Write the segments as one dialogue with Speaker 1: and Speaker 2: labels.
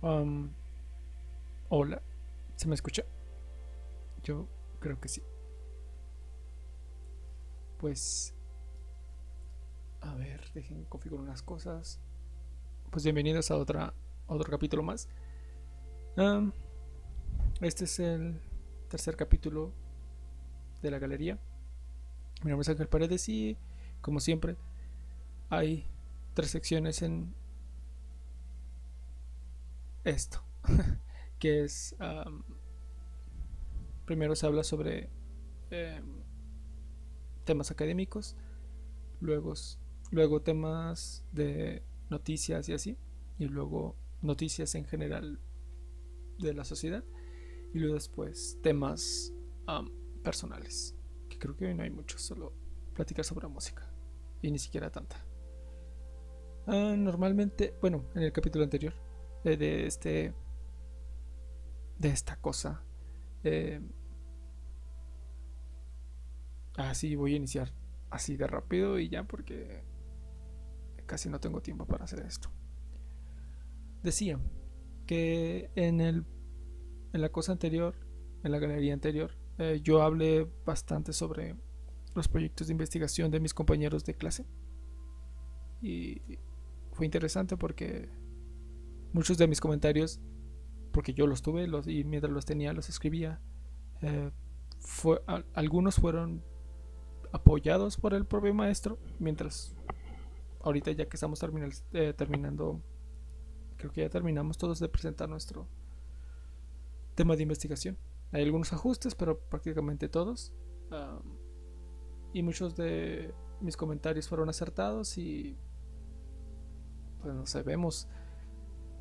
Speaker 1: Um, hola, ¿se me escucha? Yo creo que sí. Pues, a ver, dejen configurar unas cosas. Pues bienvenidos a otra, otro capítulo más. Um, este es el tercer capítulo de la galería. Mi nombre es Ángel Paredes y, como siempre, hay tres secciones en esto, que es, primero se habla sobre em, temas académicos, luego, luego temas de noticias y así, y luego noticias en general de la sociedad, y luego después temas personales, que creo que hoy no hay mucho, solo platicar sobre música, y ni siquiera tanta. Ah, normalmente, bueno, en el capítulo anterior de, este de esta cosa. Eh, así voy a iniciar así de rápido y ya porque casi no tengo tiempo para hacer esto. Decía que en el en la cosa anterior en la galería anterior eh, yo hablé bastante sobre los proyectos de investigación de mis compañeros de clase. Y fue interesante porque muchos de mis comentarios, porque yo los tuve los, y mientras los tenía los escribía, eh, algunos fueron apoyados por el propio maestro, mientras ahorita ya que estamos eh, terminando, creo que ya terminamos todos de presentar nuestro tema de investigación. Hay algunos ajustes, pero prácticamente todos. y muchos de mis comentarios fueron acertados y pues no sé, vemos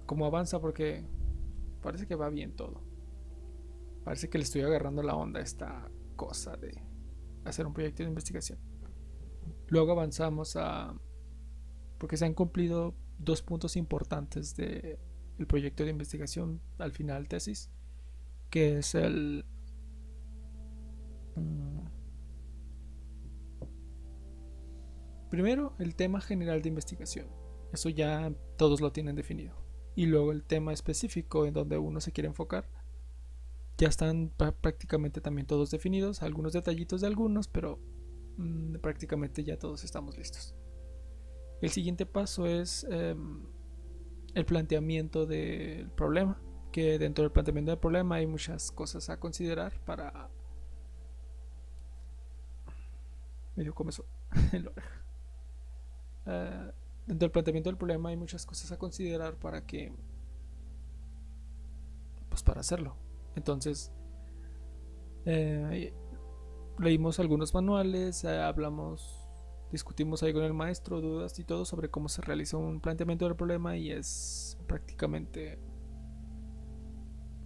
Speaker 1: cómo avanza porque parece que va bien todo. Parece que le estoy agarrando la onda a esta cosa de hacer un proyecto de investigación. Luego avanzamos a... porque se han cumplido dos puntos importantes del el proyecto de investigación al final tesis, que es el... Mm, primero, el tema general de investigación. Eso ya todos lo tienen definido y luego el tema específico en donde uno se quiere enfocar. Ya están prácticamente también todos definidos, algunos detallitos de algunos, pero mm, prácticamente ya todos estamos listos. El siguiente paso es em, el planteamiento del problema, que dentro del planteamiento del problema hay muchas cosas a considerar para... Medio comenzó en. Dentro del planteamiento del problema hay muchas cosas a considerar para que pues para hacerlo. Entonces eh, leímos algunos manuales eh, hablamos discutimos ahí con el maestro dudas y todo sobre cómo se realiza un planteamiento del problema y es prácticamente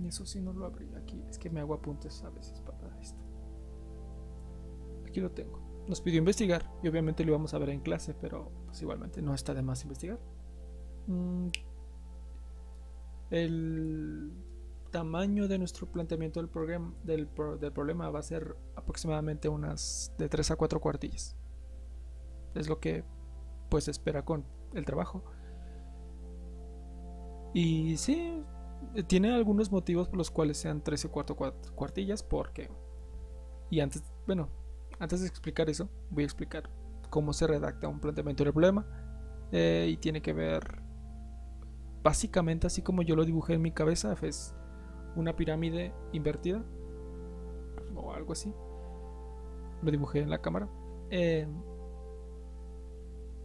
Speaker 1: eso sí no lo abrí aquí es que me hago apuntes a veces para esto. Aquí lo tengo. Nos pidió investigar y obviamente lo íbamos a ver en clase, pero pues igualmente no está de más investigar. Mm, el tamaño de nuestro planteamiento del, programa, del, del, problema va a ser aproximadamente unas de 3 a 4 cuartillas. Es lo que pues espera con el trabajo. Y sí, tiene algunos motivos por los cuales sean 13 o 4 cuartillas, porque... Y antes, bueno, antes de explicar eso, voy a explicar cómo se redacta un planteamiento del problema. Eh, y tiene que ver, básicamente así como yo lo dibujé en mi cabeza, es una pirámide invertida. O algo así. Lo dibujé en la cámara. Eh,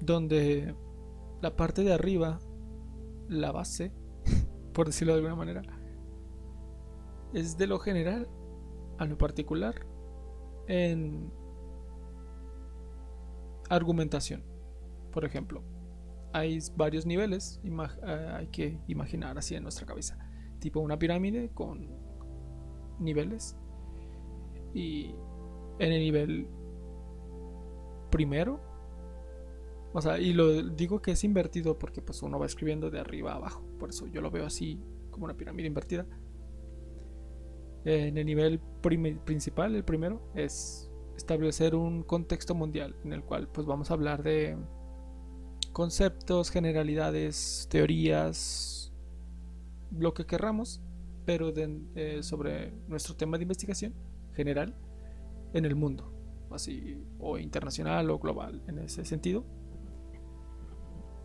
Speaker 1: donde la parte de arriba, la base, por decirlo de alguna manera, es de lo general a lo particular en argumentación. Por ejemplo, hay varios niveles, eh, hay que imaginar así en nuestra cabeza, tipo una pirámide con niveles y en el nivel primero, o sea, y lo digo que es invertido porque pues uno va escribiendo de arriba a abajo, por eso yo lo veo así como una pirámide invertida. En el nivel principal, el primero, es establecer un contexto mundial en el cual pues vamos a hablar de conceptos, generalidades, teorías lo que querramos, pero eh, sobre nuestro tema de investigación general en el mundo, así, o internacional o global en ese sentido.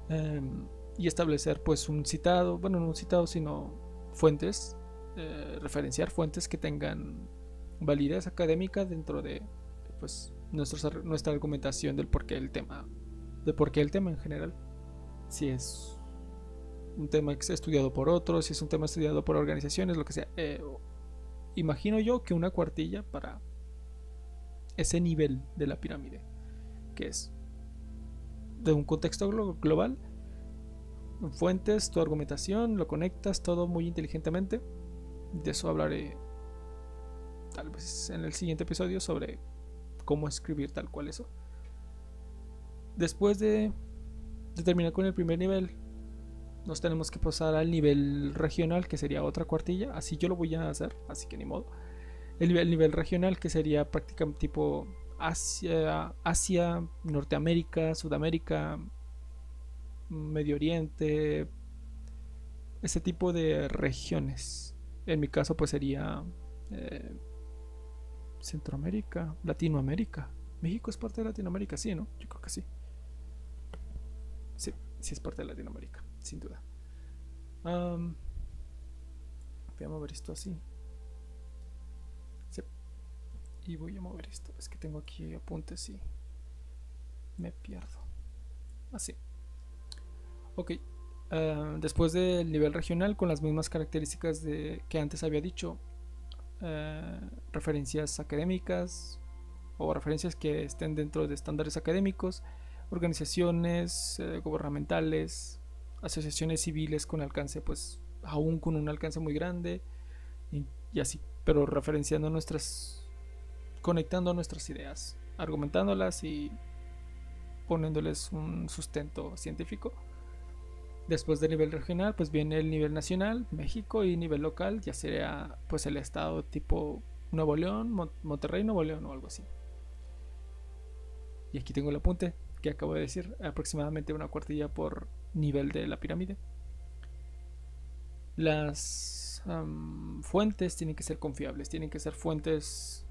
Speaker 1: Em, y establecer pues un citado, bueno, no un citado, sino fuentes, eh, referenciar fuentes que tengan validez académica dentro de pues nuestra argumentación del porqué del tema, de por qué el tema en general. Si es un tema estudiado por otros, si es un tema estudiado por organizaciones, lo que sea. Eh, imagino yo que una cuartilla para ese nivel de la pirámide, que es de un contexto global, fuentes, tu argumentación, lo conectas todo muy inteligentemente. De eso hablaré tal vez en el siguiente episodio sobre cómo escribir tal cual eso. Después de, terminar con el primer nivel, nos tenemos que pasar al nivel regional, que sería otra cuartilla. Así yo lo voy a hacer, así que ni modo. El nivel, regional, que sería prácticamente tipo Asia, Asia, Norteamérica, Sudamérica, Medio Oriente, ese tipo de regiones. En mi caso, pues sería eh, Centroamérica, Latinoamérica. México es parte de Latinoamérica, sí, ¿no? Yo creo que sí. Sí, sí es parte de Latinoamérica sin duda. voy a mover esto así. Y voy a mover esto. Es que tengo aquí apuntes y me pierdo. Así. Ok. después del nivel regional, con las mismas características de, que antes había dicho, eh, referencias académicas o referencias que estén dentro de estándares académicos, organizaciones eh, gubernamentales, asociaciones civiles con alcance, pues aún con un alcance muy grande y, así, pero referenciando nuestras, conectando nuestras ideas, argumentándolas y poniéndoles un sustento científico. Después del nivel regional, pues viene el nivel nacional, México, y nivel local, ya sería pues el estado tipo Nuevo León, Monterrey, Nuevo León o algo así. Y aquí tengo el apunte que acabo de decir, aproximadamente una cuartilla por nivel de la pirámide. Las fuentes tienen que ser confiables, tienen que ser fuentes,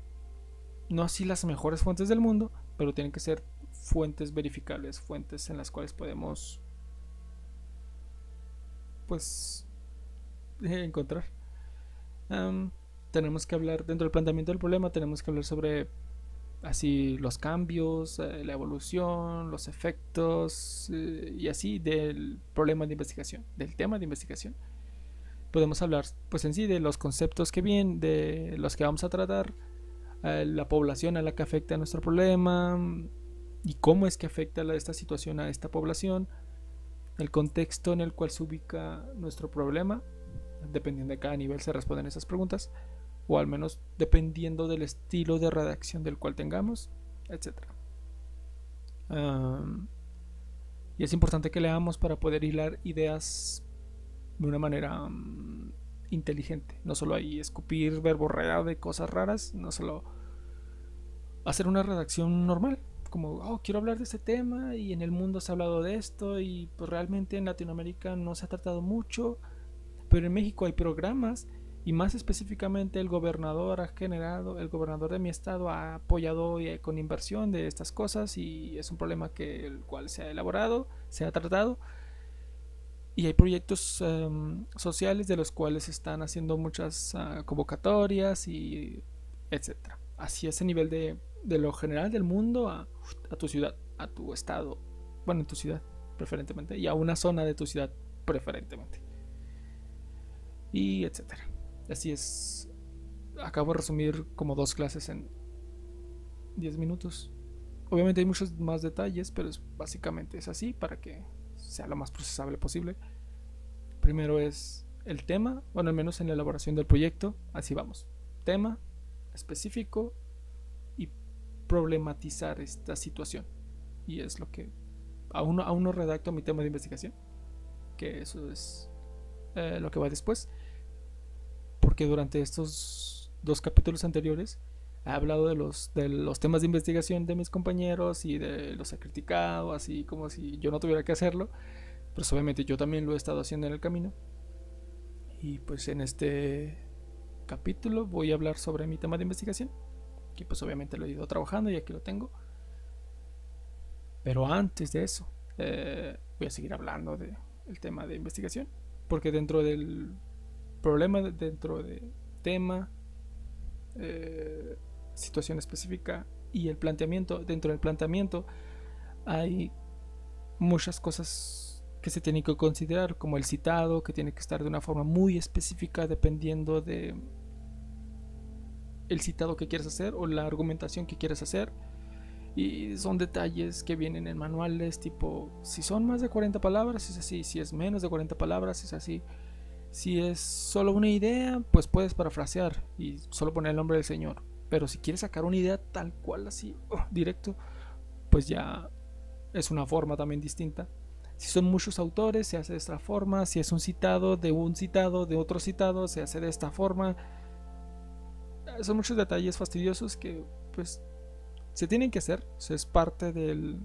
Speaker 1: no así las mejores fuentes del mundo, pero tienen que ser fuentes verificables, fuentes en las cuales podemos, pues, encontrar. tenemos que hablar, dentro del planteamiento del problema, tenemos que hablar sobre así los cambios, eh, la evolución, los efectos eh, y así del problema de investigación, del tema de investigación. Podemos hablar pues en sí de los conceptos que vienen, de los que vamos a tratar, eh, la población a la que afecta nuestro problema y cómo es que afecta esta situación a esta población, el contexto en el cual se ubica nuestro problema, dependiendo de cada nivel se responden esas preguntas o al menos dependiendo del estilo de redacción del cual tengamos, etc. y es importante que leamos para poder hilar ideas de una manera inteligente, no solo ahí escupir verborrea de cosas raras, no solo hacer una redacción normal, como, oh, quiero hablar de este tema y en el mundo se ha hablado de esto y pues realmente en Latinoamérica no se ha tratado mucho, pero en México hay programas y más específicamente el gobernador ha generado, el gobernador de mi estado ha apoyado con inversión de estas cosas y es un problema que el cual se ha elaborado, se ha tratado y hay proyectos em, sociales de los cuales están haciendo muchas ah, convocatorias y etcétera. Así ese nivel de, de lo general del mundo a, tu ciudad, a tu estado, bueno, en tu ciudad preferentemente y a una zona de tu ciudad preferentemente y etcétera. Así es. Acabo de resumir como dos clases en 10 minutos. Obviamente hay muchos más detalles, pero es, básicamente es así para que sea lo más procesable posible. Primero es el tema, bueno, al menos en la elaboración del proyecto, así vamos. Tema específico problematizar esta situación. Y es lo que aún, aún no redacto mi tema de investigación, que eso es eh, lo que va después porque durante estos dos capítulos anteriores he hablado de los, de los temas de investigación de mis compañeros y de los he criticado, así como si yo no tuviera que hacerlo. Pero pues obviamente yo también lo he estado haciendo en el camino. Y pues en este capítulo voy a hablar sobre mi tema de investigación. Pues obviamente lo he ido trabajando y aquí lo tengo. Pero antes de eso, eh, voy a seguir hablando del tema de investigación. Porque dentro del problema, dentro del tema, eh, situación específica y el planteamiento, dentro del planteamiento hay muchas cosas que se tiene que considerar, como el citado, que tiene que estar de una forma muy específica dependiendo de el citado que quieres hacer o la argumentación que quieres hacer. Y son detalles que vienen en manuales, tipo, si son más de 40 palabras, es así, si es menos de 40 palabras, es así. Si es solo una idea, pues puedes parafrasear y solo poner el nombre del Señor. Pero si quieres sacar una idea tal cual, así, oh, directo, pues ya es una forma también distinta. Si son muchos autores, se hace de esta forma. Si es un citado de un citado, de otro citado, se hace de esta forma. Son muchos detalles fastidiosos que pues se tienen que hacer. es parte del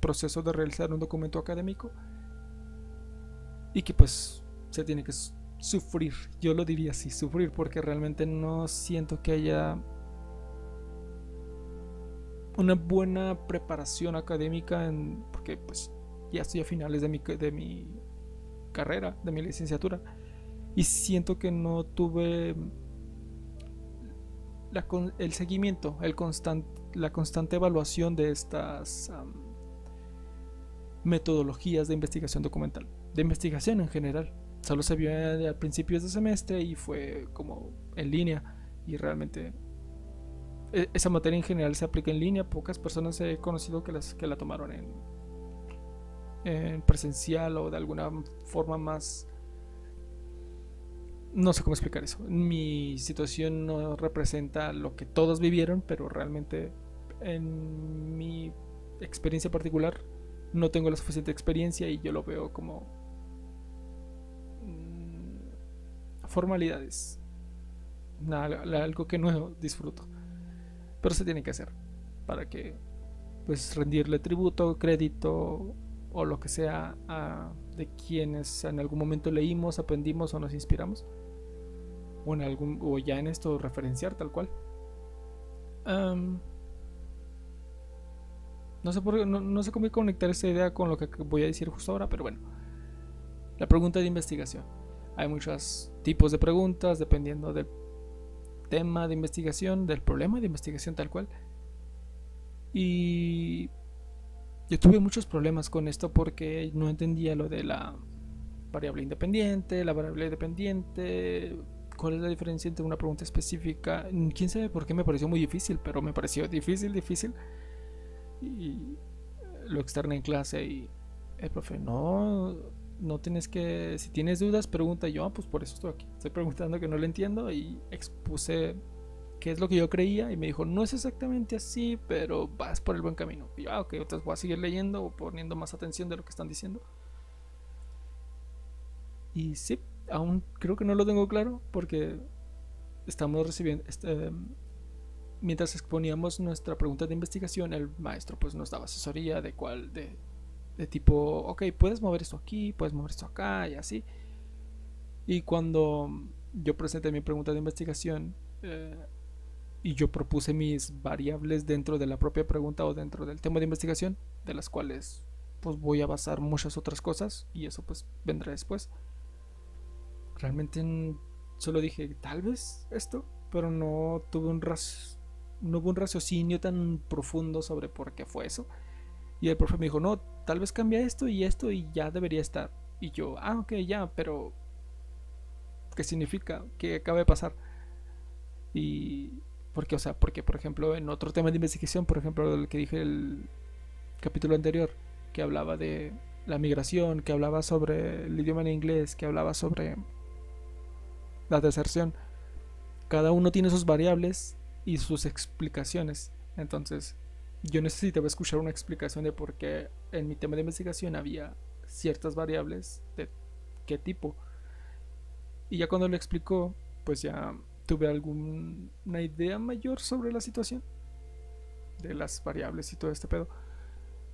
Speaker 1: proceso de realizar un documento académico. Y que pues se tiene que sufrir. Yo lo diría así, sufrir, porque realmente no siento que haya una buena preparación académica porque pues ya estoy a finales de mi, de mi carrera, de mi licenciatura, y siento que no tuve el seguimiento, la constante evaluación de estas metodologías de investigación documental, de investigación en general. Solo se vio al principio de semestre y fue como en línea y realmente e, esa materia en general se aplica en línea. Pocas personas he conocido que, las, que la tomaron en, en presencial o de alguna forma más... No sé cómo explicar eso. Mi situación no representa lo que todos vivieron, pero realmente en mi experiencia particular no tengo la suficiente experiencia y yo lo veo como mm, formalidades. algo que no disfruto. Pero se tiene que hacer para que pues rendirle tributo, crédito o lo que sea de quienes en algún momento leímos, aprendimos o nos inspiramos. O, en algún, o ya en esto referenciar tal cual. no, sé por, no, no, sé cómo conectar esta idea con lo que voy a decir justo ahora, pero bueno. La pregunta de investigación. Hay muchos tipos de preguntas dependiendo del tema de investigación, del problema de investigación tal cual. Y yo tuve muchos problemas con esto porque no entendía lo de la variable independiente, la variable dependiente, cuál es la diferencia entre una pregunta específica. Quién sabe por qué me pareció muy difícil, pero me pareció difícil, difícil. Y lo externé en clase y el profe, no, no tienes que, si tienes dudas, pregunta yo, ah, pues por eso estoy aquí. Estoy preguntando que no lo entiendo y expuse qué es lo que yo creía y me dijo, no es exactamente así, pero vas por el buen camino. Y yo, ah, ok, entonces voy a seguir leyendo o poniendo más atención de lo que están diciendo. Y sí, aún creo que no lo tengo claro porque estamos recibiendo, este, mientras exponíamos nuestra pregunta de investigación, el maestro pues nos daba asesoría de cuál, de, de tipo, ok, puedes mover esto aquí, puedes mover esto acá y así. Y cuando yo presenté mi pregunta de investigación, eh, y yo propuse mis variables dentro de la propia pregunta o dentro del tema de investigación, de las cuales pues voy a basar muchas otras cosas y eso pues vendrá después. Realmente solo dije tal vez esto, pero no tuve un no hubo un raciocinio tan profundo sobre por qué fue eso. Y el profe me dijo, no, tal vez cambia esto y esto y ya debería estar. Y yo, ah, ok, ya, pero ¿qué significa? ¿Qué acaba de pasar? Y porque, o sea, porque, por ejemplo, en otro tema de investigación, por ejemplo, el que dije el capítulo anterior, que hablaba de la migración, que hablaba sobre el idioma en inglés, que hablaba sobre la deserción, cada uno tiene sus variables y sus explicaciones. Entonces, yo necesitaba escuchar una explicación de por qué en mi tema de investigación había ciertas variables de qué tipo. Y ya cuando lo explicó, pues ya tuve alguna idea mayor sobre la situación de las variables y todo este pedo.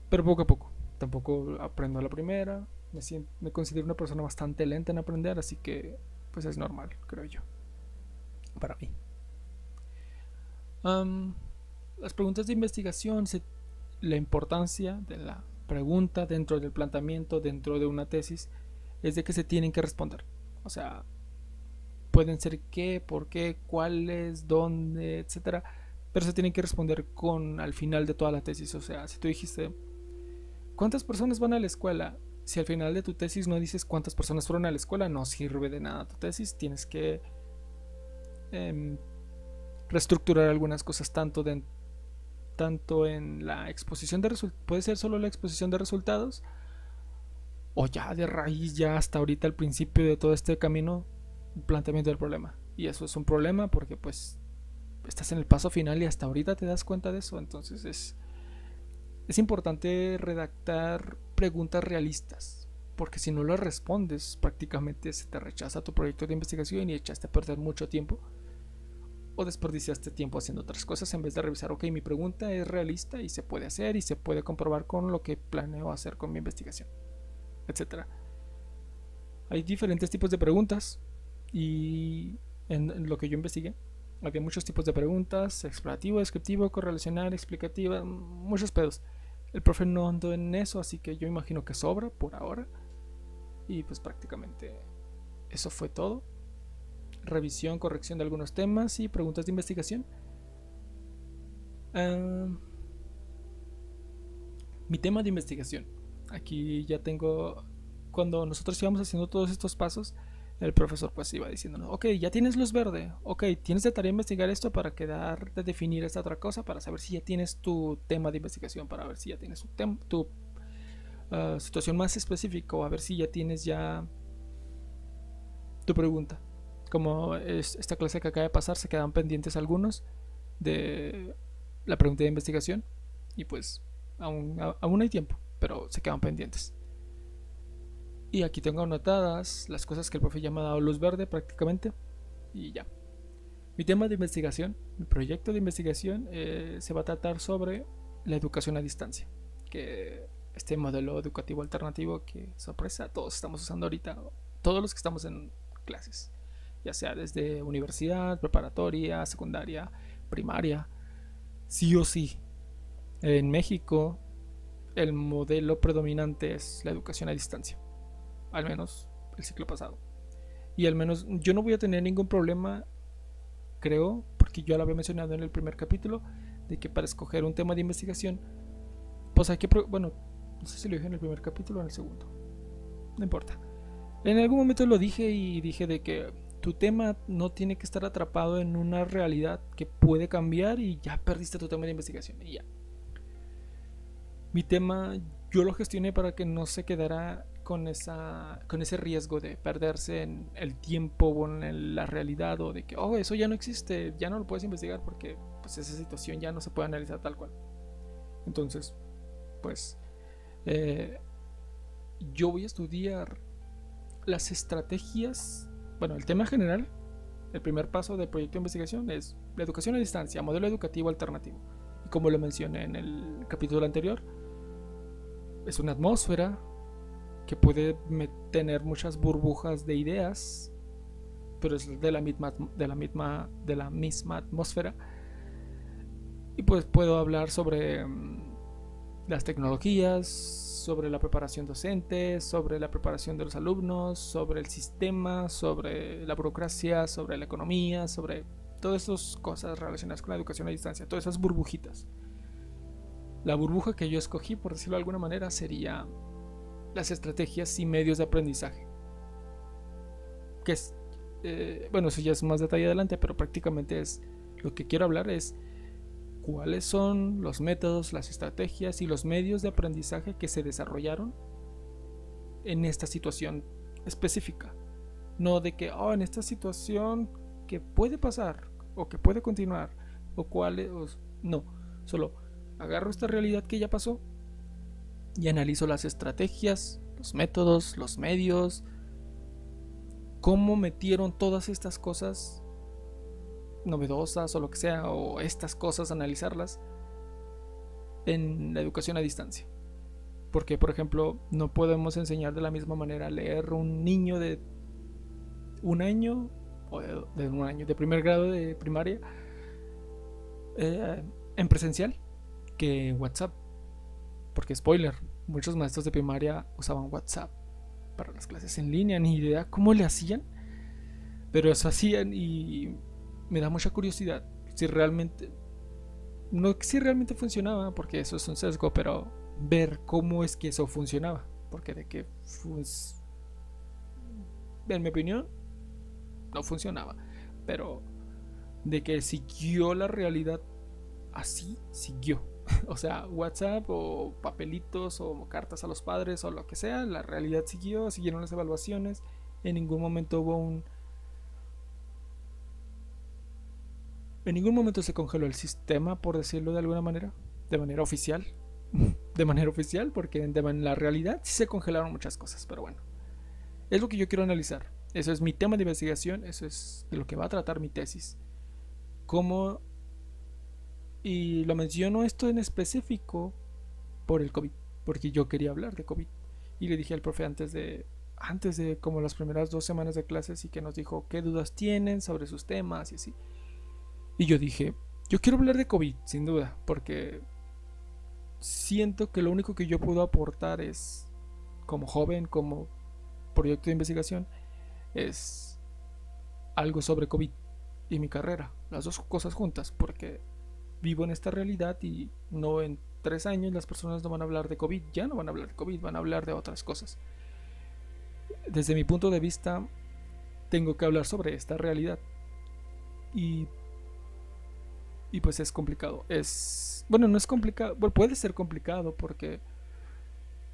Speaker 1: Pero poco a poco. Tampoco aprendo a la primera. Me, me considero una persona bastante lenta en aprender, así que pues es normal, creo yo. Para mí. las preguntas de investigación, la importancia de la pregunta dentro del planteamiento, dentro de una tesis, es de que se tienen que responder. O sea, pueden ser qué, por qué, cuáles, dónde, etcétera, pero se tienen que responder con al final de toda la tesis. O sea, si tú dijiste, ¿cuántas personas van a la escuela? Si al final de tu tesis no dices cuántas personas fueron a la escuela, no sirve de nada tu tesis. Tienes que em, reestructurar algunas cosas tanto tanto en la exposición de resultados, puede ser solo la exposición de resultados, o ya de raíz, ya hasta ahorita al principio de todo este camino, planteamiento del problema. Y eso es un problema porque pues estás en el paso final y hasta ahorita te das cuenta de eso. Entonces es, es importante redactar preguntas realistas. Porque si no lo respondes, prácticamente se te rechaza tu proyecto de investigación y echaste a perder mucho tiempo o desperdiciaste tiempo haciendo otras cosas en vez de revisar, ok, mi pregunta es realista y se puede hacer y se puede comprobar con lo que planeo hacer con mi investigación, etc. Hay diferentes tipos de preguntas y en, lo que yo investigué había muchos tipos de preguntas, explorativo, descriptivo, correlacional, explicativa, muchos pedos. El profe no andó en eso, así que yo imagino que sobra por ahora. Y pues prácticamente eso fue todo revisión, corrección de algunos temas y preguntas de investigación. mi tema de investigación. Aquí ya tengo, cuando nosotros íbamos haciendo todos estos pasos, el profesor pues iba diciéndonos, ok, ya tienes luz verde, ok, tienes de tarea investigar esto para quedar de definir esta otra cosa, para saber si ya tienes tu tema de investigación, para ver si ya tienes tu, tu ah, situación más específica, o a ver si ya tienes ya tu pregunta como esta clase que acaba de pasar, se quedan pendientes algunos de la pregunta de investigación y pues aún, aún hay tiempo, pero se quedan pendientes. Y aquí tengo anotadas las cosas que el profe ya me ha dado luz verde prácticamente y ya. Mi tema de investigación, mi proyecto de investigación eh, se va a tratar sobre la educación a distancia, que este modelo educativo alternativo que sorpresa todos estamos usando ahorita, todos los que estamos en clases ya sea desde universidad, preparatoria, secundaria, primaria, sí o sí. En México el modelo predominante es la educación a distancia, al menos el ciclo pasado. Y al menos yo no voy a tener ningún problema, creo, porque yo lo había mencionado en el primer capítulo, de que para escoger un tema de investigación, pues hay que, bueno, no sé si lo dije en el primer capítulo o en el segundo, no importa. En algún momento lo dije y dije de que tu tema no tiene que estar atrapado en una realidad que puede cambiar y ya perdiste tu tema de investigación y ya. Mi tema yo lo gestioné para que no se quedara con, esa, con ese riesgo de perderse en el tiempo o en la realidad o de que, oh, eso ya no existe, ya no lo puedes investigar porque pues esa situación ya no se puede analizar tal cual. Entonces, pues, eh, yo voy a estudiar las estrategias bueno, el tema general, el primer paso del proyecto de investigación es la educación a distancia, modelo educativo alternativo. Y como lo mencioné en el capítulo anterior, es una atmósfera que puede tener muchas burbujas de ideas, pero es de la misma, de la misma, de la misma atmósfera. Y pues puedo hablar sobre mm, las tecnologías, sobre la preparación docente, sobre la preparación de los alumnos, sobre el sistema, sobre la burocracia, sobre la economía, sobre todas esas cosas relacionadas con la educación a distancia, todas esas burbujitas. La burbuja que yo escogí, por decirlo de alguna manera, sería las estrategias y medios de aprendizaje. Que es, eh, bueno, eso ya es más detalle adelante, pero prácticamente es lo que quiero hablar es cuáles son los métodos, las estrategias y los medios de aprendizaje que se desarrollaron en esta situación específica. No de que, oh, en esta situación que puede pasar o que puede continuar o cuáles... No, solo agarro esta realidad que ya pasó y analizo las estrategias, los métodos, los medios, cómo metieron todas estas cosas novedosas o lo que sea, o estas cosas, analizarlas en la educación a distancia. Porque, por ejemplo, no podemos enseñar de la misma manera a leer un niño de un año, o de, un año, de primer grado de primaria, eh, en presencial que en WhatsApp. Porque spoiler, muchos maestros de primaria usaban WhatsApp para las clases en línea, ni idea cómo le hacían, pero eso hacían y me da mucha curiosidad si realmente, no si realmente funcionaba, porque eso es un sesgo, pero ver cómo es que eso funcionaba, porque de que, en mi opinión, no funcionaba, pero de que siguió la realidad así, siguió. o sea, WhatsApp o papelitos o cartas a los padres o lo que sea, la realidad siguió, siguieron las evaluaciones, en ningún momento hubo un... En ningún momento se congeló el sistema, por decirlo de alguna manera, de manera oficial. de manera oficial, porque en la realidad sí se congelaron muchas cosas, pero bueno. Es lo que yo quiero analizar. Eso es mi tema de investigación, eso es de lo que va a tratar mi tesis. Cómo y lo menciono esto en específico por el COVID, porque yo quería hablar de COVID. Y le dije al profe antes de, antes de como las primeras dos semanas de clases y que nos dijo qué dudas tienen sobre sus temas y así. Y yo dije, yo quiero hablar de COVID, sin duda, porque siento que lo único que yo puedo aportar es, como joven, como proyecto de investigación, es algo sobre COVID y mi carrera, las dos cosas juntas, porque vivo en esta realidad y no en tres años las personas no van a hablar de COVID, ya no van a hablar de COVID, van a hablar de otras cosas. Desde mi punto de vista, tengo que hablar sobre esta realidad. Y, y pues es complicado. Es, bueno, no es complicado, puede ser complicado porque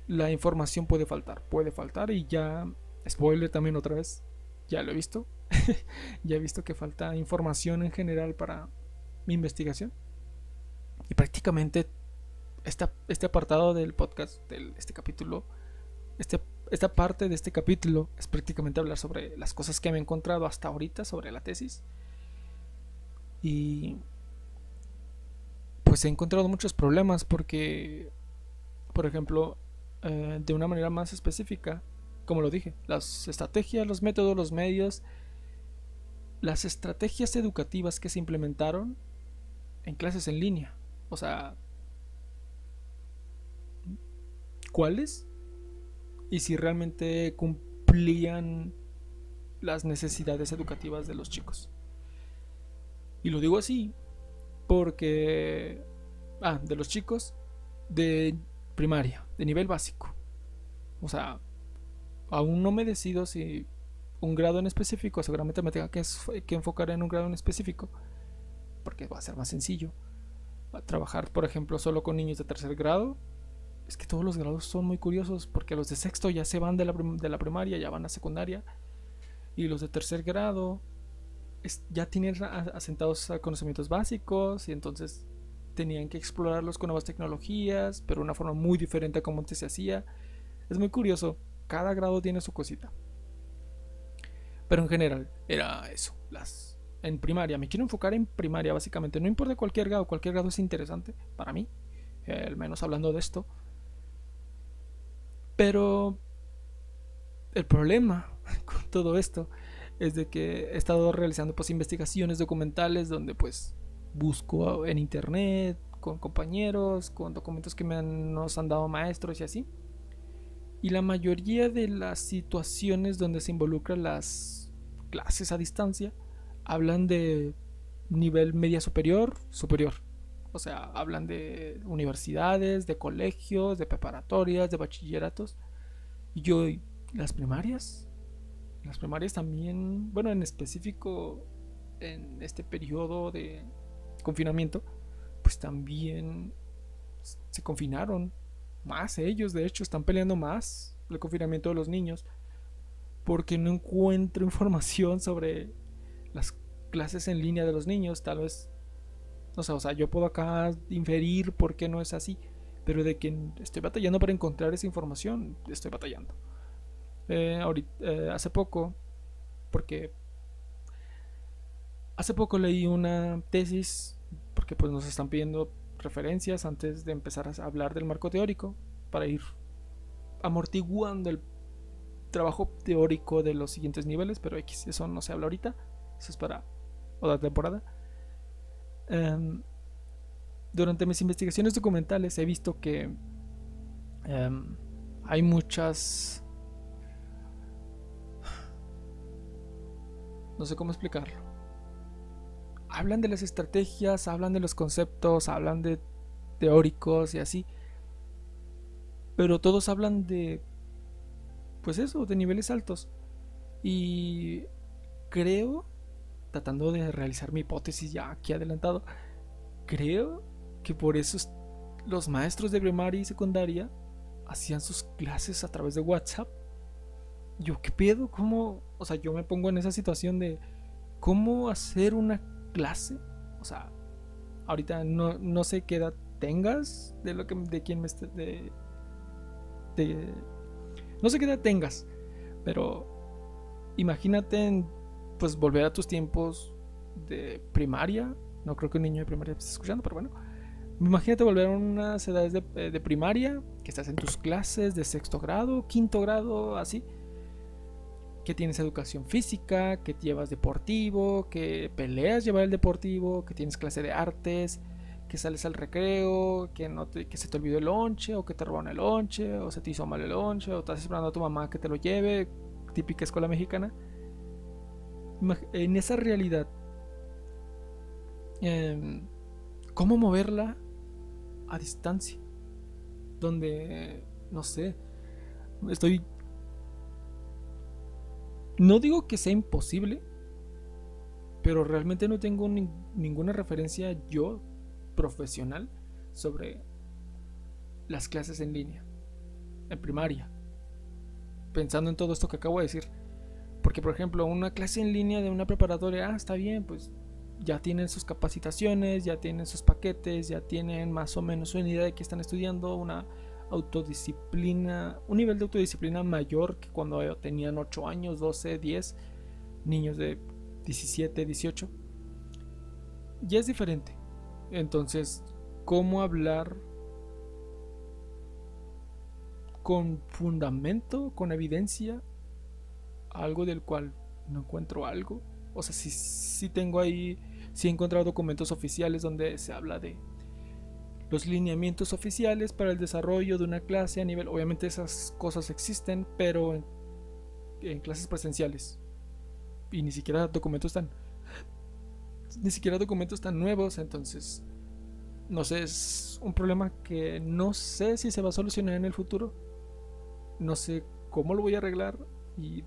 Speaker 1: la información puede faltar, puede faltar y ya, spoiler también otra vez, ya lo he visto, ya he visto que falta información en general para mi investigación. Y prácticamente este apartado del podcast, este capítulo, este, esta parte de este capítulo es prácticamente hablar sobre las cosas que me he encontrado hasta ahorita sobre la tesis. Y pues he encontrado muchos problemas porque, por ejemplo, eh, de una manera más específica, como lo dije, las estrategias, los métodos, los medios, las estrategias educativas que se implementaron en clases en línea o sea, ¿cuáles? Y si realmente cumplían las necesidades educativas de los chicos. Y lo digo así porque... Ah, de los chicos de primaria, de nivel básico. O sea, aún no me decido si un grado en específico, seguramente me tenga que, que enfocar en un grado en específico, porque va a ser más sencillo trabajar, por ejemplo, solo con niños de tercer grado, es que todos los grados son muy curiosos porque los de sexto ya se van de la, de la primaria, ya van a secundaria, y los de tercer grado ya tienen asentados conocimientos básicos y entonces tenían que explorarlos con nuevas tecnologías, pero de una forma muy diferente a como antes se hacía. Es muy curioso, cada grado tiene su cosita. Pero en general era eso, las en primaria. Me quiero enfocar en primaria, básicamente. No importa cualquier grado, cualquier grado es interesante para mí, eh, al menos hablando de esto. Pero el problema con todo esto es de que he estado realizando pues investigaciones documentales donde pues busco en internet con compañeros, con documentos que me nos han dado maestros y así. Y la mayoría de las situaciones donde se involucran las clases a distancia hablan de nivel media superior, superior. O sea, hablan de universidades, de colegios, de preparatorias, de bachilleratos. Y yo, las primarias, las primarias también, bueno, en específico en este periodo de confinamiento, pues también se confinaron más ellos, de hecho, están peleando más el confinamiento de los niños porque no encuentro información sobre las clases en línea de los niños, tal vez, o sea, o sea, yo puedo acá inferir por qué no es así, pero de que estoy batallando para encontrar esa información, estoy batallando. Eh, ahorita, eh, hace poco, porque hace poco leí una tesis, porque pues nos están pidiendo referencias antes de empezar a hablar del marco teórico, para ir amortiguando el trabajo teórico de los siguientes niveles, pero X, eso no se habla ahorita. Es para otra temporada. Em, durante mis investigaciones documentales he visto que em, hay muchas... No sé cómo explicarlo. Hablan de las estrategias, hablan de los conceptos, hablan de teóricos y así. Pero todos hablan de... Pues eso, de niveles altos. Y creo, tratando de realizar mi hipótesis ya aquí adelantado, creo que por eso los maestros de primaria y secundaria hacían sus clases a través de WhatsApp. Yo, ¿qué pedo? ¿Cómo? O sea, yo me pongo en esa situación de cómo hacer una clase. O sea, ahorita no, no sé qué edad tengas de lo que de quién me esté, de, no sé qué edad tengas, pero imagínate pues volver a tus tiempos de primaria. No creo que un niño de primaria esté escuchando, pero bueno. Imagínate volver a unas edades de, eh, de, primaria, que estás en tus clases de sexto grado, quinto grado, así. Que tienes educación física, que llevas deportivo, que peleas llevar el deportivo, que tienes clase de artes, que sales al recreo, que, no que se te olvidó el lonche, o que te robaron el lonche, o se te hizo mal el lonche, o estás esperando a tu mamá que te lo lleve, típica escuela mexicana. En esa realidad, em, ¿cómo moverla a distancia? Donde, no sé, estoy... No digo que sea imposible, pero realmente no tengo ninguna referencia yo profesional sobre las clases en línea, en primaria. Pensando en todo esto que acabo de decir. Porque, por ejemplo, una clase en línea de una preparatoria, ah, está bien, pues ya tienen sus capacitaciones, ya tienen sus paquetes, ya tienen más o menos una idea de que están estudiando, una autodisciplina, un nivel de autodisciplina mayor que cuando tenían 8 años, 12, 10, niños de 17, 18. Ya es diferente. Entonces, ¿cómo hablar con fundamento, con evidencia, algo del cual no encuentro algo? O sea, si, si tengo ahí, si he encontrado documentos oficiales donde se habla de los lineamientos oficiales para el desarrollo de una clase a nivel, obviamente esas cosas existen, pero en, en clases presenciales. Y ni siquiera documentos tan ni siquiera documentos tan nuevos, entonces no sé, es un problema que no sé si se va a solucionar en el futuro. No sé cómo lo voy a arreglar y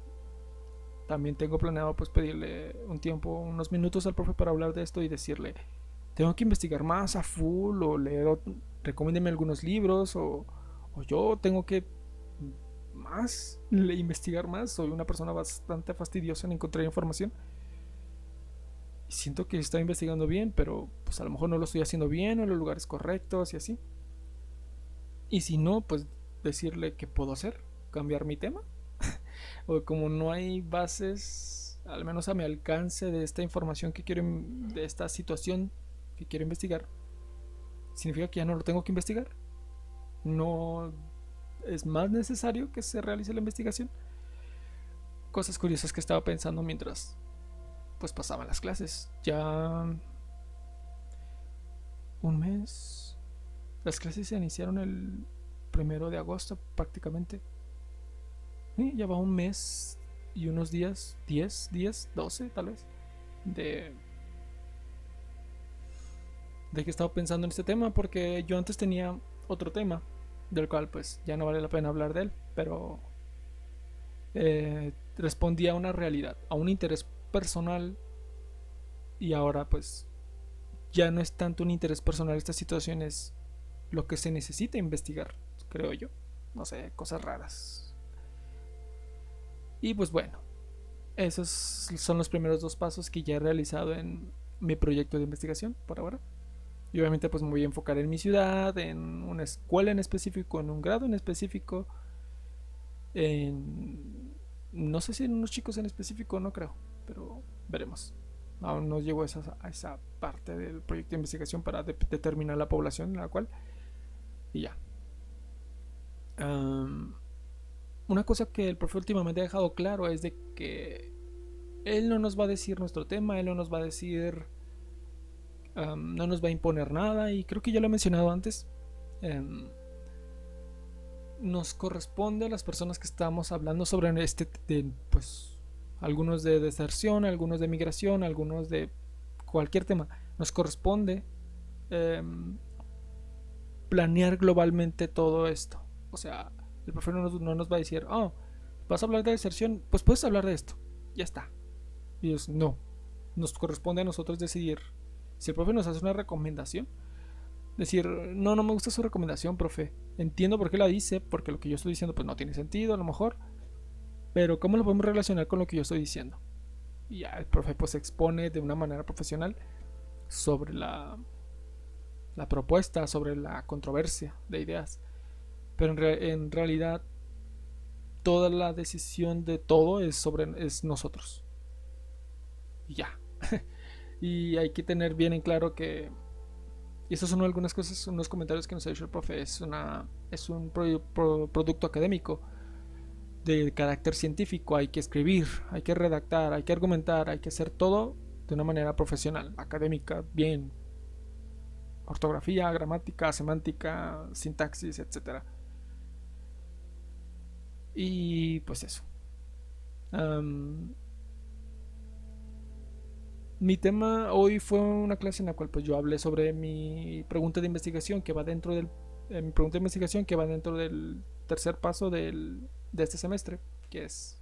Speaker 1: también tengo planeado pues pedirle un tiempo, unos minutos al profe para hablar de esto y decirle, tengo que investigar más a full o leer, recomiéndeme algunos libros o, o yo tengo que más investigar más. Soy una persona bastante fastidiosa en encontrar información siento que estoy investigando bien, pero pues a lo mejor no lo estoy haciendo bien o en los lugares correctos y así. Y si no, pues decirle qué puedo hacer, cambiar mi tema. O como no hay bases, al menos a mi alcance de esta información que quiero, de esta situación que quiero investigar, significa que ya no lo tengo que investigar. No es más necesario que se realice la investigación. Cosas curiosas que estaba pensando mientras pues pasaban las clases. Ya un mes. Las clases se iniciaron el primero de agosto prácticamente. Ya va un mes y unos días, 10 días, 12 tal vez, de, de que he estado pensando en este tema, porque yo antes tenía otro tema, del cual pues ya no vale la pena hablar de él, pero eh, respondía a una realidad, a un interés personal y ahora pues ya no es tanto un interés personal esta situación es lo que se necesita investigar creo yo. No sé cosas raras y pues bueno esos son los primeros dos pasos que ya he realizado en mi proyecto de investigación por ahora y obviamente pues me voy a enfocar en mi ciudad en una escuela en específico en un grado en específico en no sé si en unos chicos en específico no creo pero veremos. Aún no llego a esa, a esa parte del proyecto de investigación para determinar la población en la cual. Y ya. Una cosa que el profe últimamente ha dejado claro es de que él no nos va a decir nuestro tema, él no nos va a decir, no nos va a imponer nada y creo que ya lo he mencionado antes. Em, nos corresponde a las personas que estamos hablando sobre este, pues, algunos de deserción, algunos de migración, algunos de cualquier tema, nos corresponde em, planear globalmente todo esto. O sea, el profe no nos, va a decir, oh, vas a hablar de deserción, pues puedes hablar de esto, ya está. Y es no, nos corresponde a nosotros decidir. Si el profe nos hace una recomendación, decir, no, no me gusta su recomendación, profe. Entiendo por qué la dice, porque lo que yo estoy diciendo pues no tiene sentido a lo mejor. Pero ¿cómo lo podemos relacionar con lo que yo estoy diciendo? Y ya el profe pues expone de una manera profesional sobre la propuesta, sobre la controversia de ideas. Pero en, realidad toda la decisión de todo es sobre es nosotros. Y ya. y hay que tener bien en claro que y esas son algunas cosas, unos comentarios que nos ha dicho el profe. Es, una, es un producto académico de carácter científico. Hay que escribir, hay que redactar, hay que argumentar, hay que hacer todo de una manera profesional, académica, bien. Ortografía, gramática, semántica, sintaxis, etc. Y pues eso. Mi tema hoy fue una clase en la cual pues yo hablé sobre mi pregunta de investigación que va dentro del eh, mi pregunta de investigación que va dentro del tercer paso del, de este semestre, que es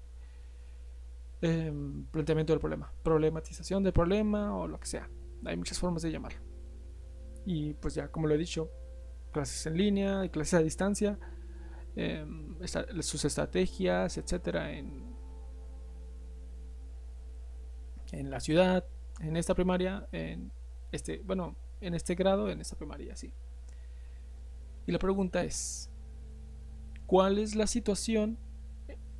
Speaker 1: em, planteamiento del problema, problematización del problema o lo que sea. Hay muchas formas de llamarlo. Y pues ya como lo he dicho, clases en línea, clases a distancia, em, sus estrategias, etcétera, en, la ciudad, en esta primaria, en este, bueno, en este grado, en esta primaria, sí. Y la pregunta es, ¿cuál es la situación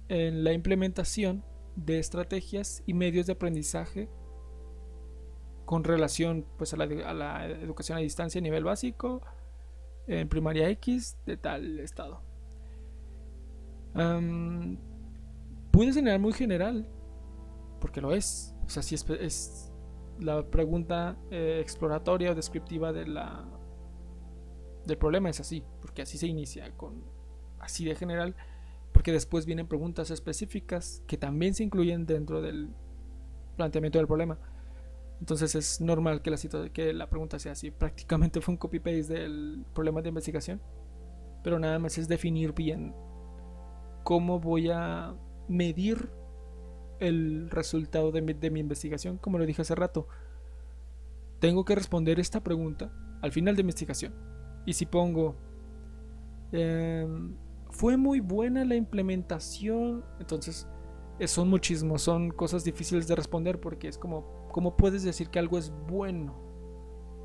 Speaker 1: en la implementación de estrategias y medios de aprendizaje con relación pues, a, la, educación a distancia a nivel básico en primaria X de tal estado? Puede ser muy general, porque lo es. O sea, si es, es la pregunta eh, exploratoria o descriptiva de la, del problema es así, porque así se inicia, con así de general, porque después vienen preguntas específicas que también se incluyen dentro del planteamiento del problema. Entonces es normal que la, que la pregunta sea así. Prácticamente fue un copy-paste del problema de investigación. Pero nada más es definir bien cómo voy a medir el resultado de mi, investigación, como lo dije hace rato. Tengo que responder esta pregunta al final de investigación. Y si pongo, em, fue muy buena la implementación, entonces eh, son muchísimos, son cosas difíciles de responder porque es como, ¿cómo puedes decir que algo es bueno?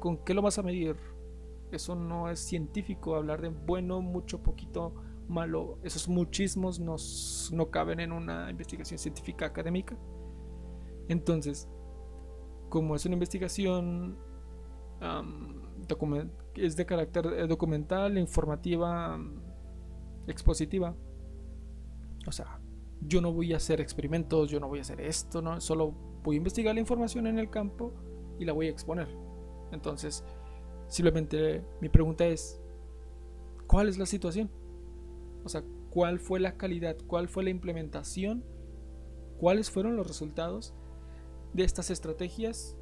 Speaker 1: ¿Con qué lo vas a medir? Eso no es científico, hablar de bueno, mucho, poquito malo, esos muchismos no caben en una investigación científica académica. Entonces, como es una investigación es de carácter eh, documental, informativa, expositiva, o sea, yo no voy a hacer experimentos, yo no voy a hacer esto, no, solo voy a investigar la información en el campo y la voy a exponer. Entonces, simplemente mi pregunta es, ¿cuál es la situación? O sea, cuál fue la calidad, cuál fue la implementación, cuáles fueron los resultados de estas estrategias,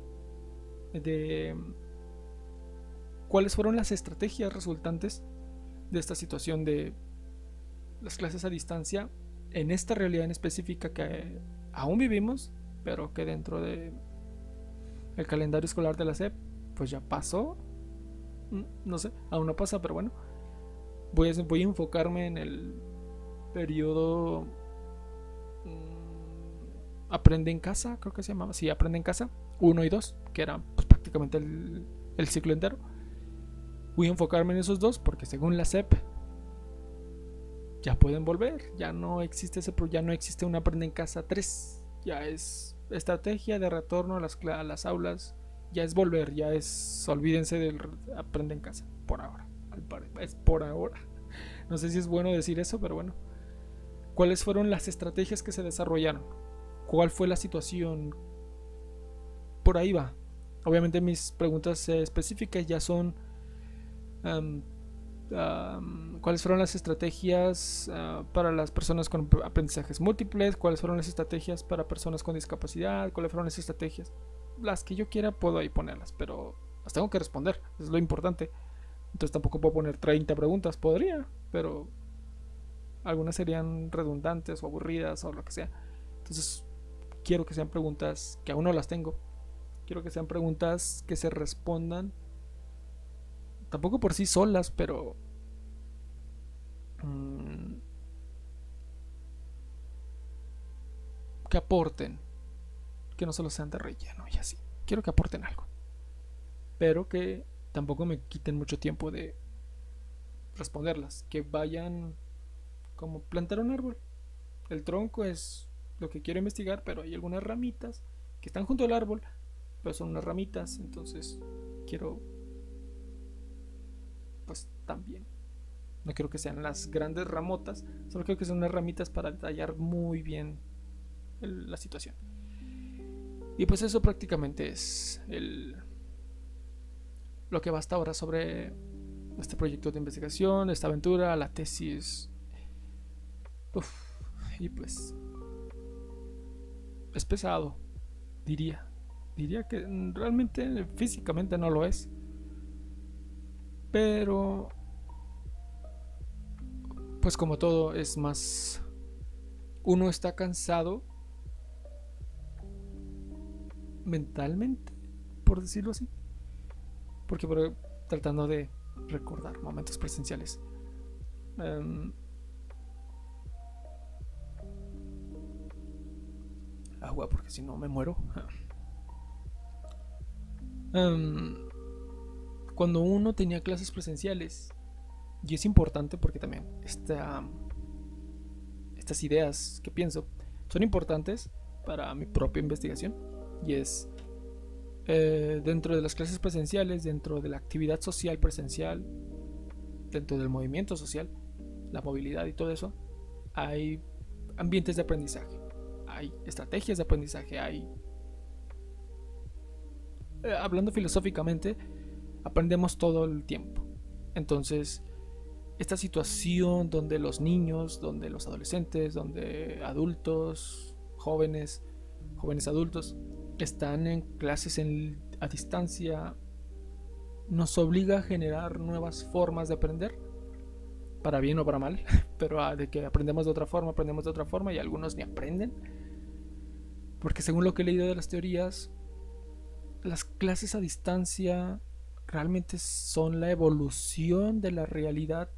Speaker 1: de cuáles fueron las estrategias resultantes de esta situación de las clases a distancia en esta realidad en específica que aún vivimos, pero que dentro de el calendario escolar de la SEP pues ya pasó. Mm, no sé, aún no pasa, pero bueno voy a, enfocarme en el periodo mm, aprende en casa, creo que se llamaba, sí, aprende en casa, 1 y 2, que era pues, prácticamente el, el, ciclo entero. Voy a enfocarme en esos dos porque según la SEP ya pueden volver, ya no existe ese ya no existe un aprende en casa 3, ya es estrategia de retorno a las, a las aulas, ya es volver, ya es olvídense del aprende en casa por ahora es por ahora. No sé si es bueno decir eso, pero bueno. ¿Cuáles fueron las estrategias que se desarrollaron? ¿Cuál fue la situación? Por ahí va. Obviamente mis preguntas específicas ya son cuáles fueron las estrategias ah, para las personas con aprendizajes múltiples, cuáles fueron las estrategias para personas con discapacidad, cuáles fueron las estrategias. Las que yo quiera puedo ahí ponerlas, pero las tengo que responder, es lo importante. Entonces tampoco puedo poner 30 preguntas, podría, pero algunas serían redundantes o aburridas o lo que sea. Entonces quiero que sean preguntas que aún no las tengo. Quiero que sean preguntas que se respondan tampoco por sí solas, pero... Mm, que aporten. Que no solo sean de relleno y así. Quiero que aporten algo. Pero que tampoco me quiten mucho tiempo de responderlas. Que vayan como plantar un árbol. El tronco es lo que quiero investigar, pero hay algunas ramitas que están junto al árbol, pero son unas ramitas, entonces quiero pues también. No quiero que sean las grandes ramotas, solo quiero que sean unas ramitas para detallar muy bien la situación. Y pues eso prácticamente es el, lo que va hasta ahora sobre este proyecto de investigación, esta aventura, la tesis. y pues es pesado, diría. Diría que realmente físicamente no lo es. Pero, pues como todo es más... Uno está cansado mentalmente, por decirlo así. Porque por, tratando de recordar momentos presenciales. Um, agua, porque si no me muero. Um, cuando uno tenía clases presenciales, y es importante porque también esta, estas ideas que pienso son importantes para mi propia investigación, y es eh, dentro de las clases presenciales, dentro de la actividad social presencial, dentro del movimiento social, la movilidad y todo eso, hay ambientes de aprendizaje, hay estrategias de aprendizaje, hay... Eh, hablando filosóficamente, aprendemos todo el tiempo. Entonces, esta situación donde los niños, donde los adolescentes, donde adultos, jóvenes, jóvenes adultos, están en clases a distancia, nos obliga a generar nuevas formas de aprender, para bien o para mal, pero ah, de que aprendemos de otra forma, aprendemos de otra forma y algunos ni aprenden. Porque según lo que he leído de las teorías, las clases a distancia realmente son la evolución de la realidad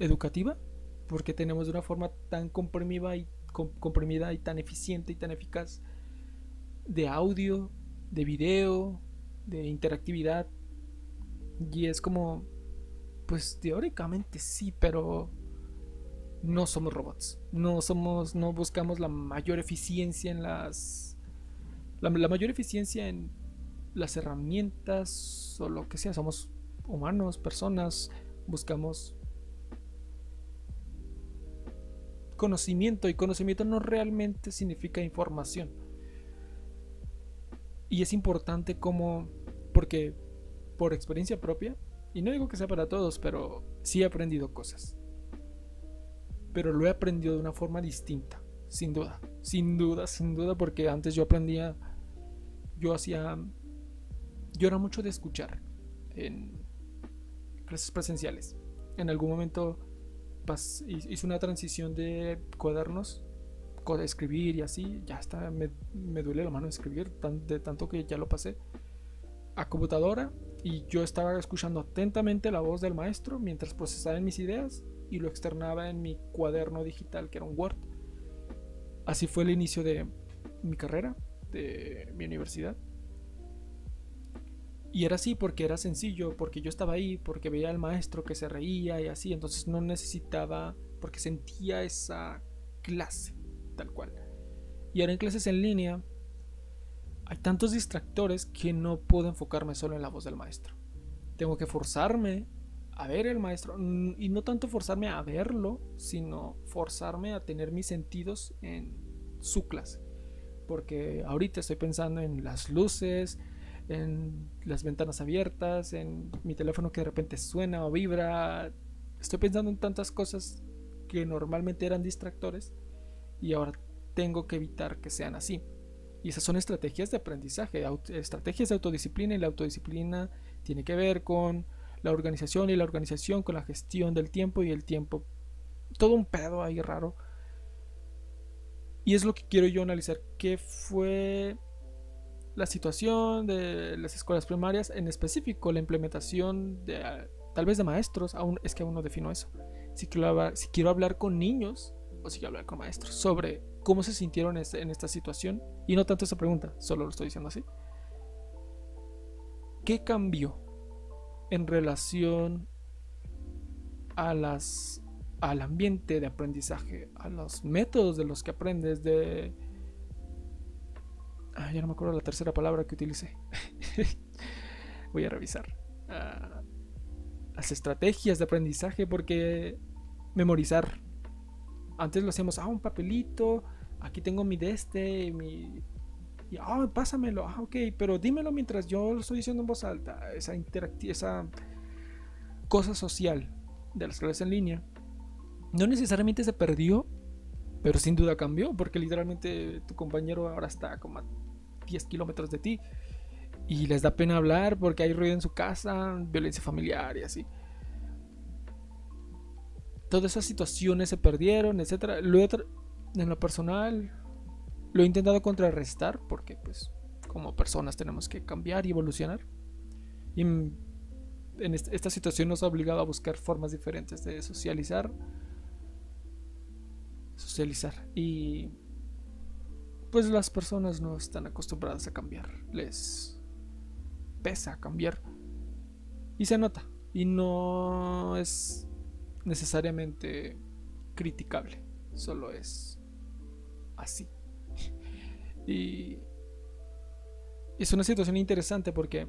Speaker 1: educativa, porque tenemos de una forma tan comprimida y, comprimida y tan eficiente y tan eficaz de audio, de video, de interactividad. Y es como, pues teóricamente sí, pero no somos robots. No somos, no buscamos la mayor eficiencia en las, la mayor eficiencia en las herramientas o lo que sea. Somos humanos, personas, buscamos conocimiento y conocimiento no realmente significa información. Y es importante como, porque por experiencia propia, y no digo que sea para todos, pero sí he aprendido cosas. Pero lo he aprendido de una forma distinta, sin duda, sin duda, sin duda, porque antes yo aprendía, yo hacía yo era mucho de escuchar en clases presenciales. En algún momento hice una transición de cuadernos, de escribir y así, ya está, me, duele la mano escribir, de tanto que ya lo pasé, a computadora y yo estaba escuchando atentamente la voz del maestro mientras procesaba mis ideas y lo externaba en mi cuaderno digital que era un Word. Así fue el inicio de mi carrera, de mi universidad. Y era así porque era sencillo, porque yo estaba ahí, porque veía al maestro que se reía y así, entonces no necesitaba, porque sentía esa clase, tal cual. Y ahora en clases en línea hay tantos distractores que no puedo enfocarme solo en la voz del maestro. Tengo que forzarme a ver el maestro y no tanto forzarme a verlo, sino forzarme a tener mis sentidos en su clase. Porque ahorita estoy pensando en las luces, en las ventanas abiertas, en mi teléfono que de repente suena o vibra. Estoy pensando en tantas cosas que normalmente eran distractores y ahora tengo que evitar que sean así. Y esas son estrategias de aprendizaje, estrategias de autodisciplina y la autodisciplina tiene que ver con la organización y la organización con la gestión del tiempo y el tiempo. Todo un pedo ahí raro. Y es lo que quiero yo analizar. ¿Qué fue la situación de las escuelas primarias? En específico, la implementación de tal vez de maestros. Aún es que aún no defino eso. Si quiero, si quiero hablar con niños quiero hablar con maestros sobre cómo se sintieron en esta situación. Y no tanto esa pregunta, solo lo estoy diciendo así. ¿Qué cambió en relación a las al ambiente de aprendizaje, a los métodos de los que aprendes, de... Ah, ya no me acuerdo la tercera palabra que utilicé. Voy a revisar. Ah, las estrategias de aprendizaje, porque memorizar. Antes lo hacíamos, ah, un papelito, aquí tengo mi de este, mi... Y, ah, pásamelo, ah, ok, pero dímelo mientras yo lo estoy diciendo en voz alta. Esa, esa cosa social de las clases en línea no necesariamente se perdió, pero sin duda cambió, porque literalmente tu compañero ahora está como a 10 kilómetros de ti y les da pena hablar porque hay ruido en su casa, violencia familiar y así. Todas esas situaciones se perdieron, etc. Lo en lo personal lo he intentado contrarrestar porque pues como personas tenemos que cambiar y evolucionar. Y en esta situación nos ha obligado a buscar formas diferentes de socializar socializar. Y pues las personas no están acostumbradas a cambiar. Les pesa cambiar. Y se nota. Y no es necesariamente criticable. Solo es así. y es una situación interesante porque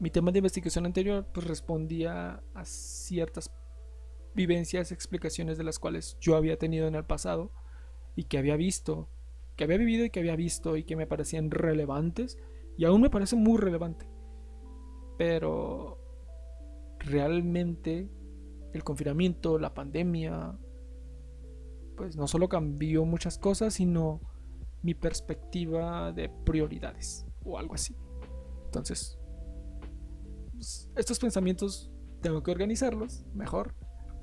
Speaker 1: mi tema de investigación anterior pues respondía a ciertas vivencias, explicaciones de las cuales yo había tenido en el pasado y que había visto, que había vivido y que había visto y que me parecían relevantes y aún me parece muy relevante. Pero realmente el confinamiento, la pandemia, pues no solo cambió muchas cosas, sino mi perspectiva de prioridades o algo así. Entonces, pues, estos pensamientos tengo que organizarlos mejor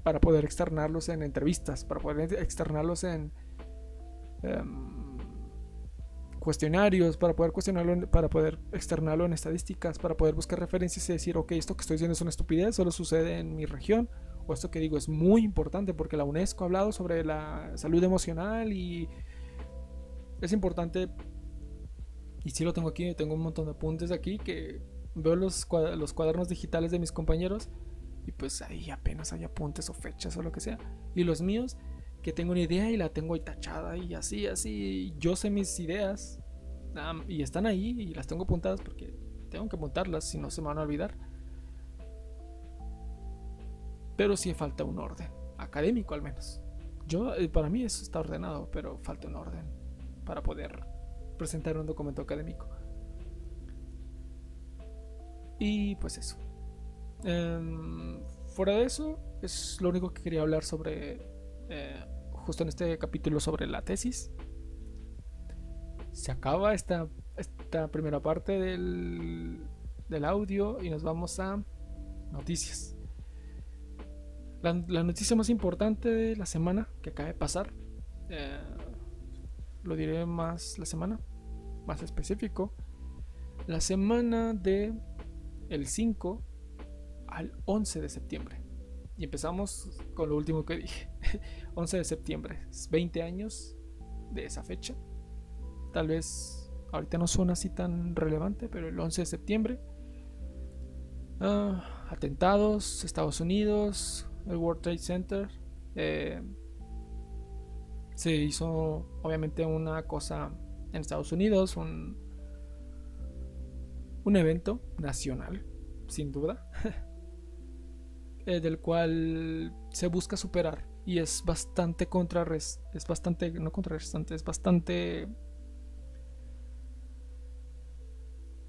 Speaker 1: para poder externarlos en entrevistas, para poder externarlos en em, cuestionarios, para poder cuestionarlo, para poder externarlo en estadísticas, para poder buscar referencias y decir, ok, esto que estoy diciendo es una estupidez, solo sucede en mi región, o esto que digo es muy importante porque la UNESCO ha hablado sobre la salud emocional y es importante, y si lo tengo aquí, tengo un montón de apuntes aquí que veo los, los cuadernos digitales de mis compañeros y pues ahí apenas hay apuntes o fechas o lo que sea. Y los míos, que tengo una idea y la tengo ahí tachada y así, así. Yo sé mis ideas y están ahí y las tengo apuntadas porque tengo que apuntarlas si no se me van a olvidar. Pero sí falta un orden, académico al menos. Yo, eh, para mí eso está ordenado, pero falta un orden para poder presentar un documento académico. Y pues eso. Em, fuera de eso, es lo único que quería hablar sobre, eh, justo en este capítulo sobre la tesis. Se acaba esta, esta primera parte del, del audio y nos vamos a noticias. La, noticia más importante de la semana que acaba de pasar, eh, lo diré más la semana, más específico, la semana de el 5 al 11 de septiembre. Y empezamos con lo último que dije. 11 de septiembre. 20 años de esa fecha. Tal vez ahorita no suena así tan relevante, pero el 11 de septiembre. Ah, atentados, Estados Unidos, el World Trade Center. Eh, se hizo obviamente una cosa en Estados Unidos, un, un evento nacional, sin duda. eh, del cual se busca superar y es bastante contrarres es bastante no contrarrestante es bastante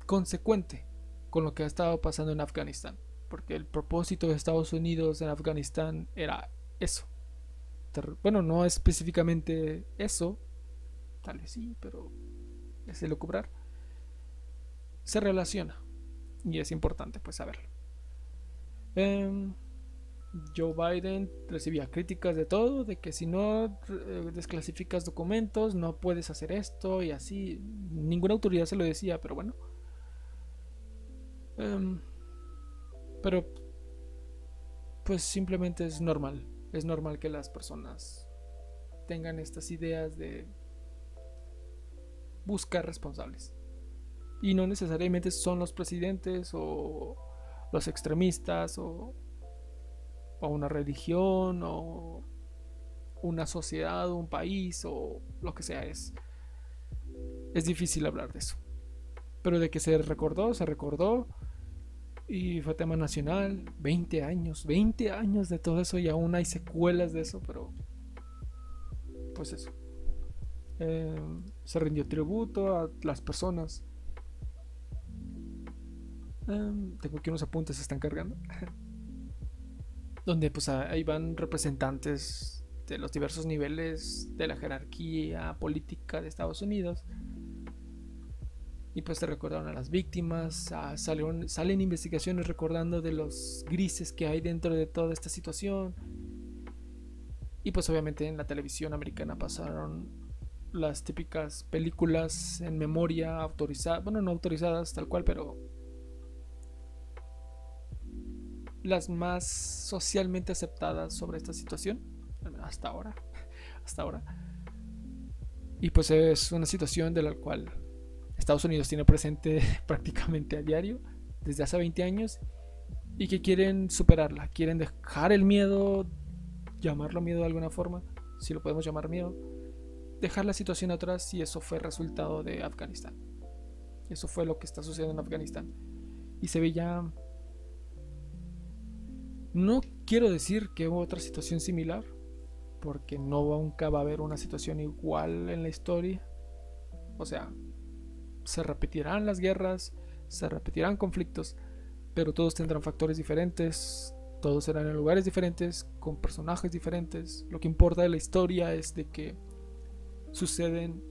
Speaker 1: consecuente con lo que ha estado pasando en Afganistán porque el propósito de Estados Unidos en Afganistán era eso bueno no específicamente eso tal vez sí pero es el cobrar se relaciona y es importante pues saberlo em, Joe Biden recibía críticas de todo, de que si no eh, desclasificas documentos no puedes hacer esto y así. Ninguna autoridad se lo decía, pero bueno. Em, pero pues simplemente es normal. Es normal que las personas tengan estas ideas de buscar responsables. Y no necesariamente son los presidentes o los extremistas o o una religión o una sociedad o un país o lo que sea es es difícil hablar de eso pero de que se recordó se recordó y fue tema nacional 20 años 20 años de todo eso y aún hay secuelas de eso pero pues eso. Eh, se rindió tributo a las personas. Eh, tengo que unos apuntes se están cargando. Donde pues ahí van representantes de los diversos niveles de la jerarquía política de Estados Unidos. Y pues se recordaron a las víctimas, salen investigaciones recordando de los grises que hay dentro de toda esta situación. Y pues obviamente en la televisión americana pasaron las típicas películas en memoria autorizadas, bueno, no autorizadas tal cual, pero las más socialmente aceptadas sobre esta situación, hasta ahora, hasta ahora. Y pues es una situación de la cual Estados Unidos tiene presente prácticamente a diario desde hace 20 años y que quieren superarla, quieren dejar el miedo, llamarlo miedo de alguna forma, si lo podemos llamar miedo, dejar la situación atrás y eso fue resultado de Afganistán. Eso fue lo que está sucediendo en Afganistán. Y se ve ya no quiero decir que hubo otra situación similar, porque no nunca va a haber una situación igual en la historia. O sea, se repetirán las guerras, se repetirán conflictos, pero todos tendrán factores diferentes, todos serán en lugares diferentes, con personajes diferentes. Lo que importa de la historia es de que suceden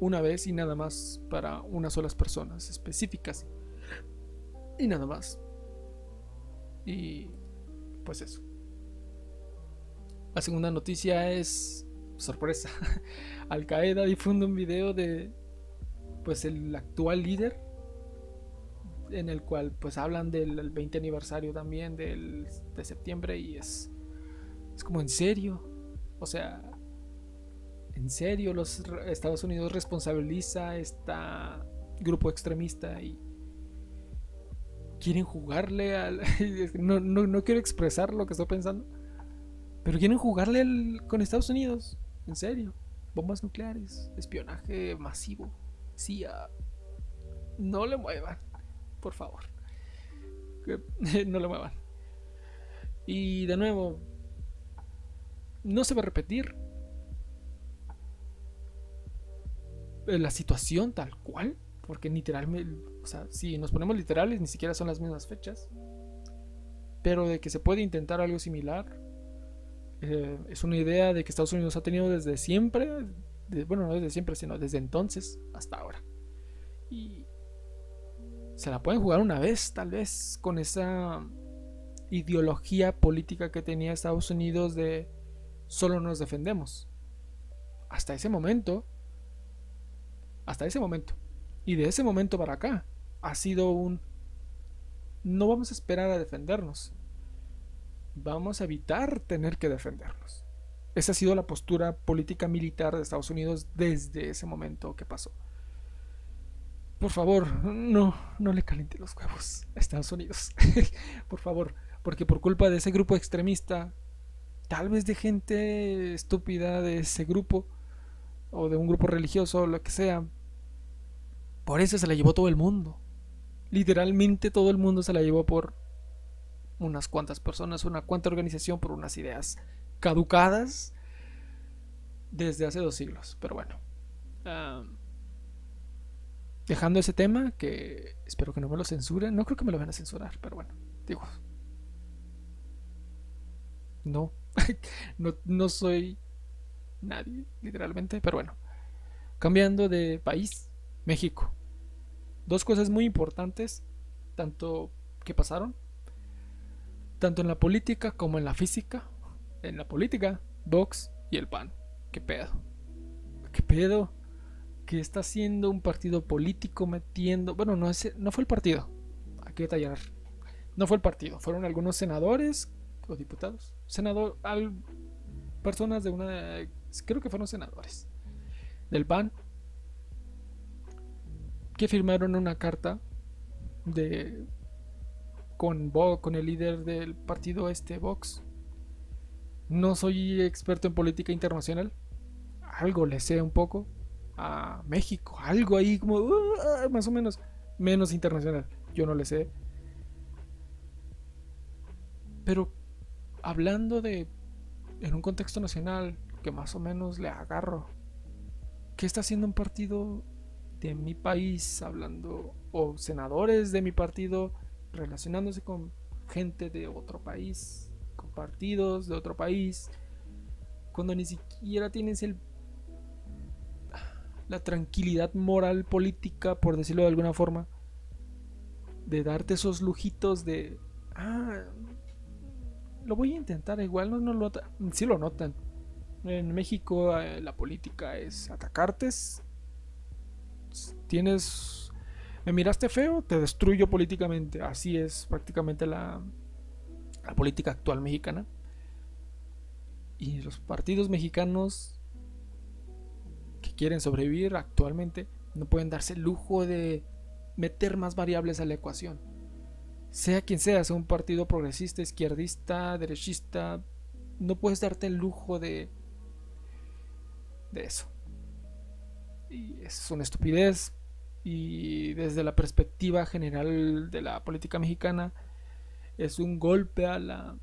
Speaker 1: una vez y nada más para unas solas personas específicas. Y nada más. Y pues eso. La segunda noticia es sorpresa. Al Qaeda difunde un video de pues el actual líder en el cual pues hablan del 20 aniversario también del, de septiembre y es es como en serio. O sea, en serio los Estados Unidos responsabiliza a este grupo extremista y quieren jugarle al... no, no, quiero expresar lo que estoy pensando. Pero quieren jugarle con Estados Unidos. En serio. Bombas nucleares. Espionaje masivo. CIA. No le muevan. Por favor. no le muevan. Y de nuevo. No se va a repetir. La situación tal cual porque literalmente, o sea, si nos ponemos literales, ni siquiera son las mismas fechas. Pero de que se puede intentar algo similar, eh, es una idea de que Estados Unidos ha tenido desde siempre, bueno, no desde siempre, sino desde entonces hasta ahora. Y se la pueden jugar una vez, tal vez, con esa ideología política que tenía Estados Unidos de solo nos defendemos. Hasta ese momento, hasta ese momento, y de ese momento para acá ha sido un... No vamos a esperar a defendernos. Vamos a evitar tener que defendernos. Esa ha sido la postura política militar de Estados Unidos desde ese momento que pasó. Por favor, no, no le caliente los huevos a Estados Unidos. por favor, porque por culpa de ese grupo extremista, tal vez de gente estúpida de ese grupo, o de un grupo religioso, o lo que sea, por eso se la llevó todo el mundo. Literalmente todo el mundo se la llevó por unas cuantas personas, una cuanta organización por unas ideas caducadas desde hace dos siglos. Pero bueno. dejando ese tema, que espero que no me lo censuren. No creo que me lo van a censurar, pero bueno, digo. No, no, no soy nadie, literalmente, pero bueno. Cambiando de país, México. Dos cosas muy importantes, tanto que pasaron, tanto en la política como en la física. En la política, Vox y el PAN. ¿Qué pedo? ¿Qué pedo? ¿Qué está haciendo un partido político metiendo? Bueno, no, es, no fue el partido. Hay que detallar. No fue el partido. Fueron algunos senadores o diputados. Senador, al, personas de una. Creo que fueron senadores del PAN que firmaron una carta de con con el líder del partido este Vox. No soy experto en política internacional. Algo le sé un poco a México, algo ahí como uh, más o menos menos internacional. Yo no le sé. Pero hablando de en un contexto nacional que más o menos le agarro. ¿Qué está haciendo un partido de mi país hablando o senadores de mi partido relacionándose con gente de otro país, partidos de otro país, cuando ni siquiera tienes el la tranquilidad moral política, por decirlo de alguna forma, de darte esos lujitos de ah, lo voy a intentar, igual no, no lo sí lo notan. En México eh, la política es atacarte. Tienes me miraste feo, te destruyo políticamente. Así es prácticamente la, la política actual mexicana. Y los partidos mexicanos que quieren sobrevivir actualmente no pueden darse el lujo de meter más variables a la ecuación. Sea quien sea, sea un partido progresista, izquierdista, derechista, no puedes darte el lujo de de eso. Y es una estupidez y desde la perspectiva general de la política mexicana es un golpe a la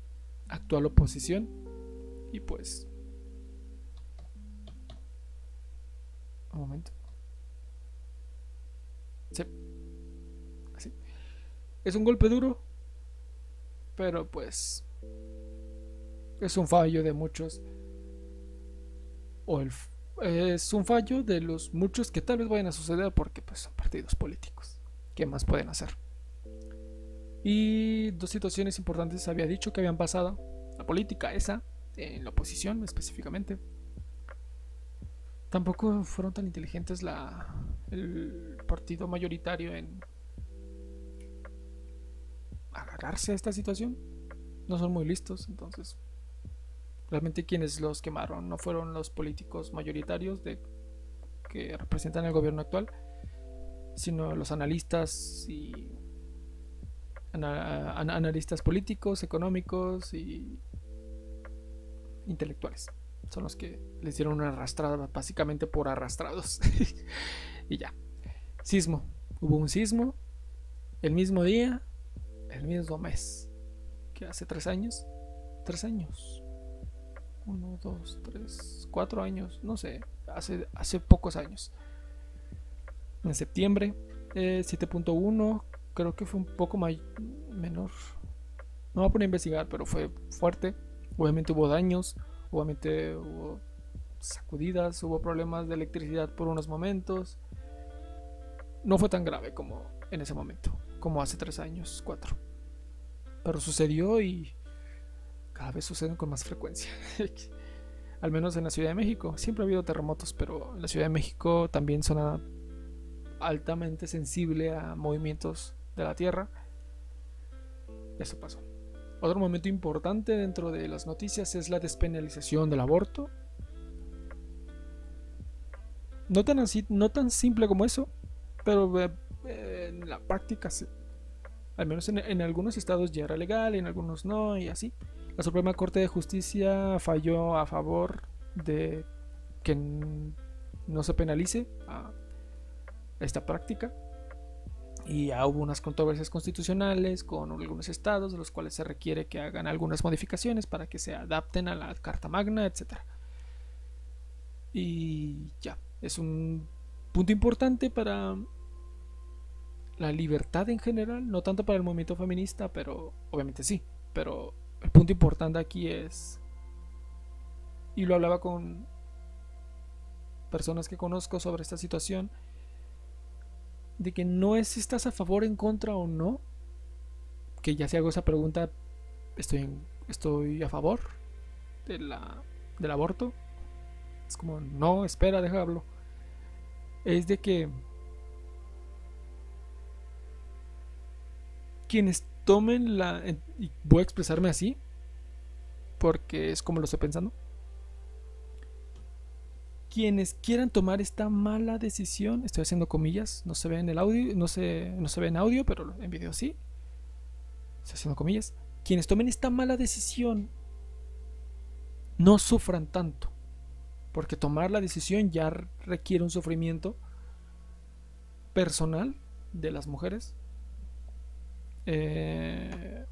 Speaker 1: actual oposición y pues un momento sí. Así. es un golpe duro pero pues es un fallo de muchos o el es un fallo de los muchos que tal vez vayan a suceder porque pues, son partidos políticos. ¿Qué más pueden hacer? Y dos situaciones importantes había dicho que habían pasado. La política esa, en la oposición específicamente. Tampoco fueron tan inteligentes la, el partido mayoritario en agarrarse a esta situación. No son muy listos, entonces Realmente quienes los quemaron no fueron los políticos mayoritarios de, que representan el gobierno actual, sino los analistas y analistas políticos, económicos y intelectuales. Son los que les dieron una arrastrada básicamente por arrastrados. y ya. Sismo. Hubo un sismo el mismo día, el mismo mes. Que hace tres años. Tres años uno, dos, tres, cuatro años, no sé, hace, hace pocos años. En septiembre, 7.1, eh, creo que fue un poco menor. No voy a poner a investigar, pero fue fuerte. Obviamente hubo daños, obviamente hubo sacudidas, hubo problemas de electricidad por unos momentos. No fue tan grave como en ese momento, como hace tres años, cuatro. Pero sucedió y cada vez suceden con más frecuencia. Al menos en la Ciudad de México. Siempre ha habido terremotos, pero en la Ciudad de México también son altamente sensible a movimientos de la Tierra. Eso pasó. Otro momento importante dentro de las noticias es la despenalización del aborto. No tan, así, no tan simple como eso, pero eh, en la práctica sí. Al menos en, en algunos estados ya era legal, en algunos no, y así. La Suprema Corte de Justicia falló a favor de que no se penalice esta práctica. Y hubo unas controversias constitucionales con algunos estados, de los cuales se requiere que hagan algunas modificaciones para que se adapten a la Carta Magna, etc. Y ya, es un punto importante para la libertad en general, no tanto para el movimiento feminista, pero obviamente sí. Pero el punto importante aquí es, y lo hablaba con personas que conozco sobre esta situación, de que no es si estás a favor, en contra o no. Que ya si hago esa pregunta, estoy, estoy a favor de la, del aborto. Es como, no, espera, déjalo. Es de que quienes tomen la... Voy a expresarme así, porque es como lo estoy pensando quienes quieran tomar esta mala decisión, estoy haciendo comillas, no se ve en el audio, no se, no se ve en audio, pero en video sí. Estoy haciendo comillas. Quienes tomen esta mala decisión no sufran tanto, porque tomar la decisión ya requiere un sufrimiento personal de las mujeres. Eh,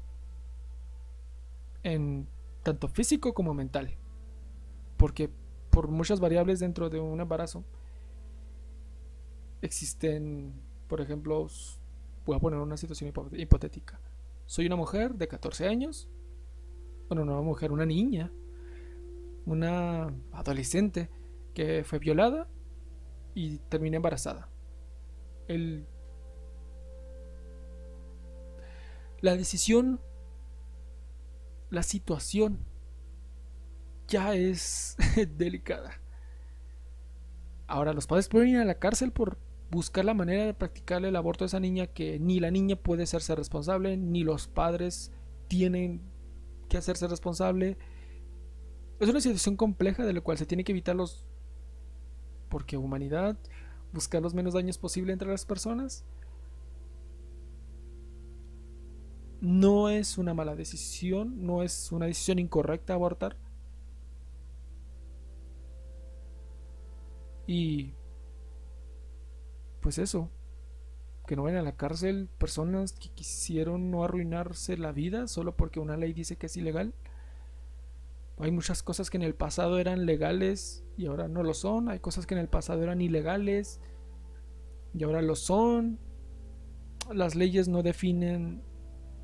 Speaker 1: en tanto físico como mental. Porque por muchas variables dentro de un embarazo. Existen, por ejemplo, voy a poner una situación hipotética. Soy una mujer de 14 años, bueno, no una mujer, una niña, una adolescente que fue violada y terminé embarazada. El, la decisión, la situación ya es delicada. Ahora, los padres pueden ir a la cárcel por buscar la manera de practicarle el aborto a esa niña que ni la niña puede hacerse responsable, ni los padres tienen que hacerse responsable. Es una situación compleja de la cual se tiene que evitar los... Porque humanidad, buscar los menos daños posible entre las personas. No es una mala decisión, no es una decisión incorrecta abortar. Y pues eso, que no vayan a la cárcel personas que quisieron no arruinarse la vida solo porque una ley dice que es ilegal. Hay muchas cosas que en el pasado eran legales y ahora no lo son. Hay cosas que en el pasado eran ilegales y ahora lo son. Las leyes no definen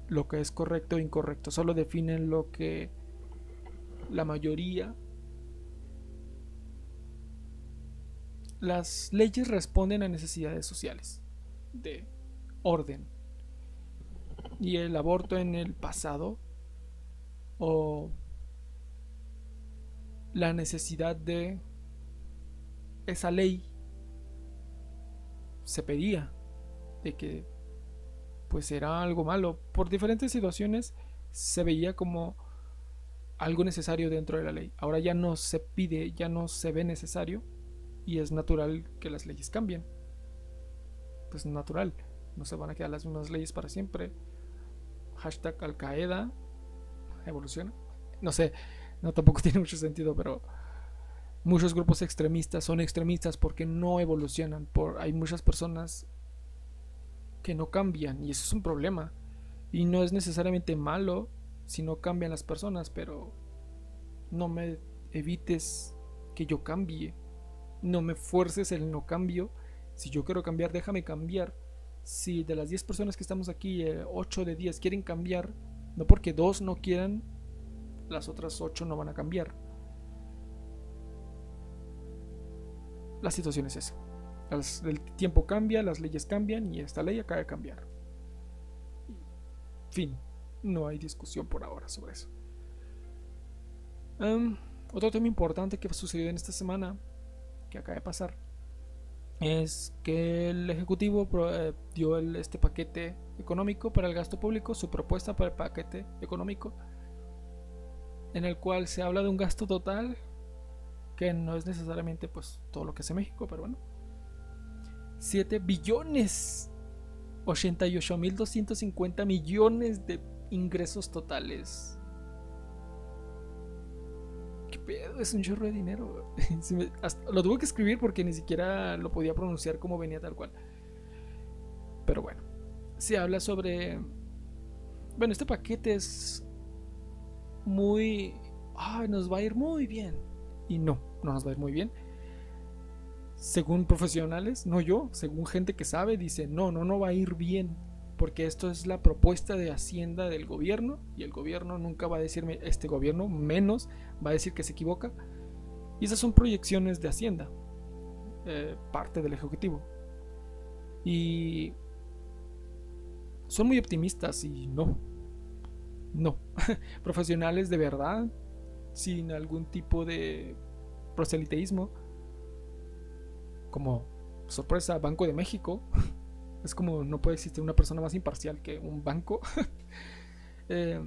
Speaker 1: lo que es correcto o incorrecto, solo definen lo que la mayoría Las leyes responden a necesidades sociales, de orden. Y el aborto en el pasado o la necesidad de esa ley se pedía de que pues era algo malo. Por diferentes situaciones se veía como algo necesario dentro de la ley. Ahora ya no se pide ya no se ve necesario y es natural que las leyes cambien. Pues natural, no se van a quedar las mismas leyes para siempre. Hashtag Al Qaeda evoluciona. No sé, no tampoco tiene mucho sentido, pero muchos grupos extremistas son extremistas porque no evolucionan. Por, hay muchas personas que no cambian y eso es un problema. Y no es necesariamente malo si no cambian las personas, pero no me evites que yo cambie no me fuerces el no cambio. Si yo quiero cambiar, déjame cambiar. Si de las 10 personas que estamos aquí, 8 eh, de 10 quieren cambiar, no porque dos no quieran, las otras 8 no van a cambiar. La situación es esa. el tiempo cambia, las leyes cambian y esta ley acaba de cambiar. Fin. No hay discusión por ahora sobre eso. otro tema importante que sucedió en esta semana que acaba de pasar es que el Ejecutivo eh, dio este paquete económico para el gasto público, su propuesta para el paquete económico, en el cual se habla de un gasto total que no es necesariamente pues todo lo que hace México, pero bueno. 7 billones 88 mil 250 millones de ingresos totales es un chorro de dinero. lo tuve que escribir porque ni siquiera lo podía pronunciar como venía tal cual. Pero bueno, se habla sobre... Bueno, este paquete es muy... Ay, nos va a ir muy bien. Y no, no nos va a ir muy bien. Según profesionales, no yo, según gente que sabe, dice, no, no, no va a ir bien. Porque esto es la propuesta de Hacienda del gobierno. Y el gobierno nunca va a decirme, este gobierno menos va a decir que se equivoca. Y esas son proyecciones de Hacienda. Eh, parte del Ejecutivo. Y son muy optimistas y no. No. Profesionales de verdad, sin algún tipo de proseliteísmo. Como sorpresa, Banco de México. Es como no puede existir una persona más imparcial que un banco. Eh,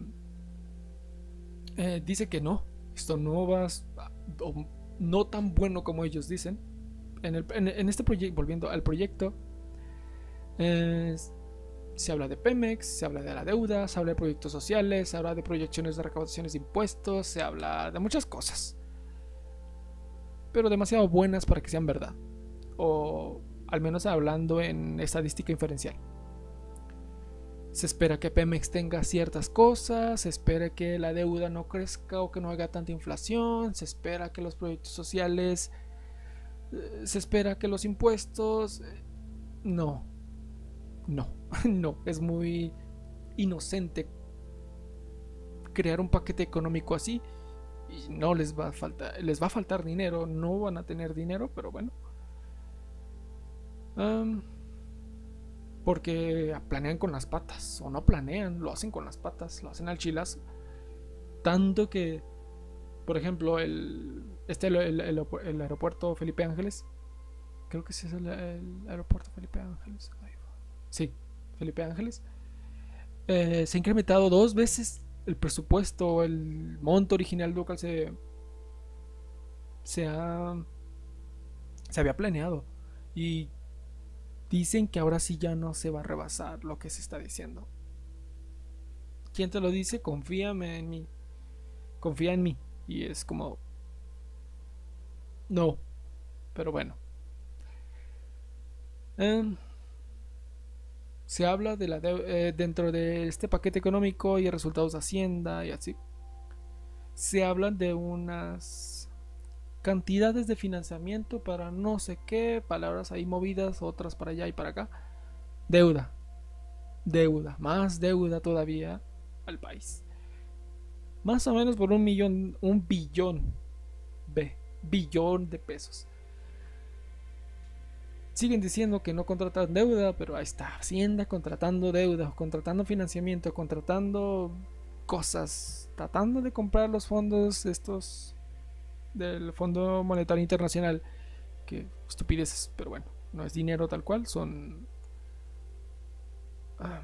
Speaker 1: eh, dice que no. Esto no va no tan bueno como ellos dicen. En, en este proyecto, volviendo al proyecto, se habla de Pemex, se habla de la deuda, se habla de proyectos sociales, se habla de proyecciones de recaudaciones de impuestos, se habla de muchas cosas. Pero demasiado buenas para que sean verdad. O al menos hablando en estadística inferencial. Se espera que Pemex tenga ciertas cosas, se espera que la deuda no crezca o que no haya tanta inflación, se espera que los proyectos sociales, eh, se espera que los impuestos... Eh, no, no, no, es muy inocente crear un paquete económico así y no les va a faltar, les va a faltar dinero, no van a tener dinero, pero bueno. Porque planean con las patas, o no planean, lo hacen con las patas, lo hacen al chilazo. Tanto que, por ejemplo, el, este, el, aeropuerto Felipe Ángeles, creo que sí es el, aeropuerto Felipe Ángeles. Sí, Felipe Ángeles. Eh, se ha incrementado dos veces el presupuesto, el monto original local se, se, ha, se había planeado. Y dicen que ahora sí ya no se va a rebasar lo que se está diciendo. ¿Quién te lo dice? Confíame en mí. Confía en mí. Y es como... No. Pero bueno. Eh, se habla de la eh, dentro de este paquete económico y resultados de Hacienda y así. Se hablan de unas cantidades de financiamiento para no sé qué, palabras ahí movidas, otras para allá y para acá. Deuda, deuda, más deuda todavía al país. Más o menos por un millón, un billón, B, billón de pesos. Siguen diciendo que no contratan deuda, pero ahí está Hacienda contratando deuda, contratando financiamiento, contratando cosas, tratando de comprar los fondos estos del Fondo Monetario Internacional. Que estupideces, pero bueno, no es dinero tal cual, son... Ah,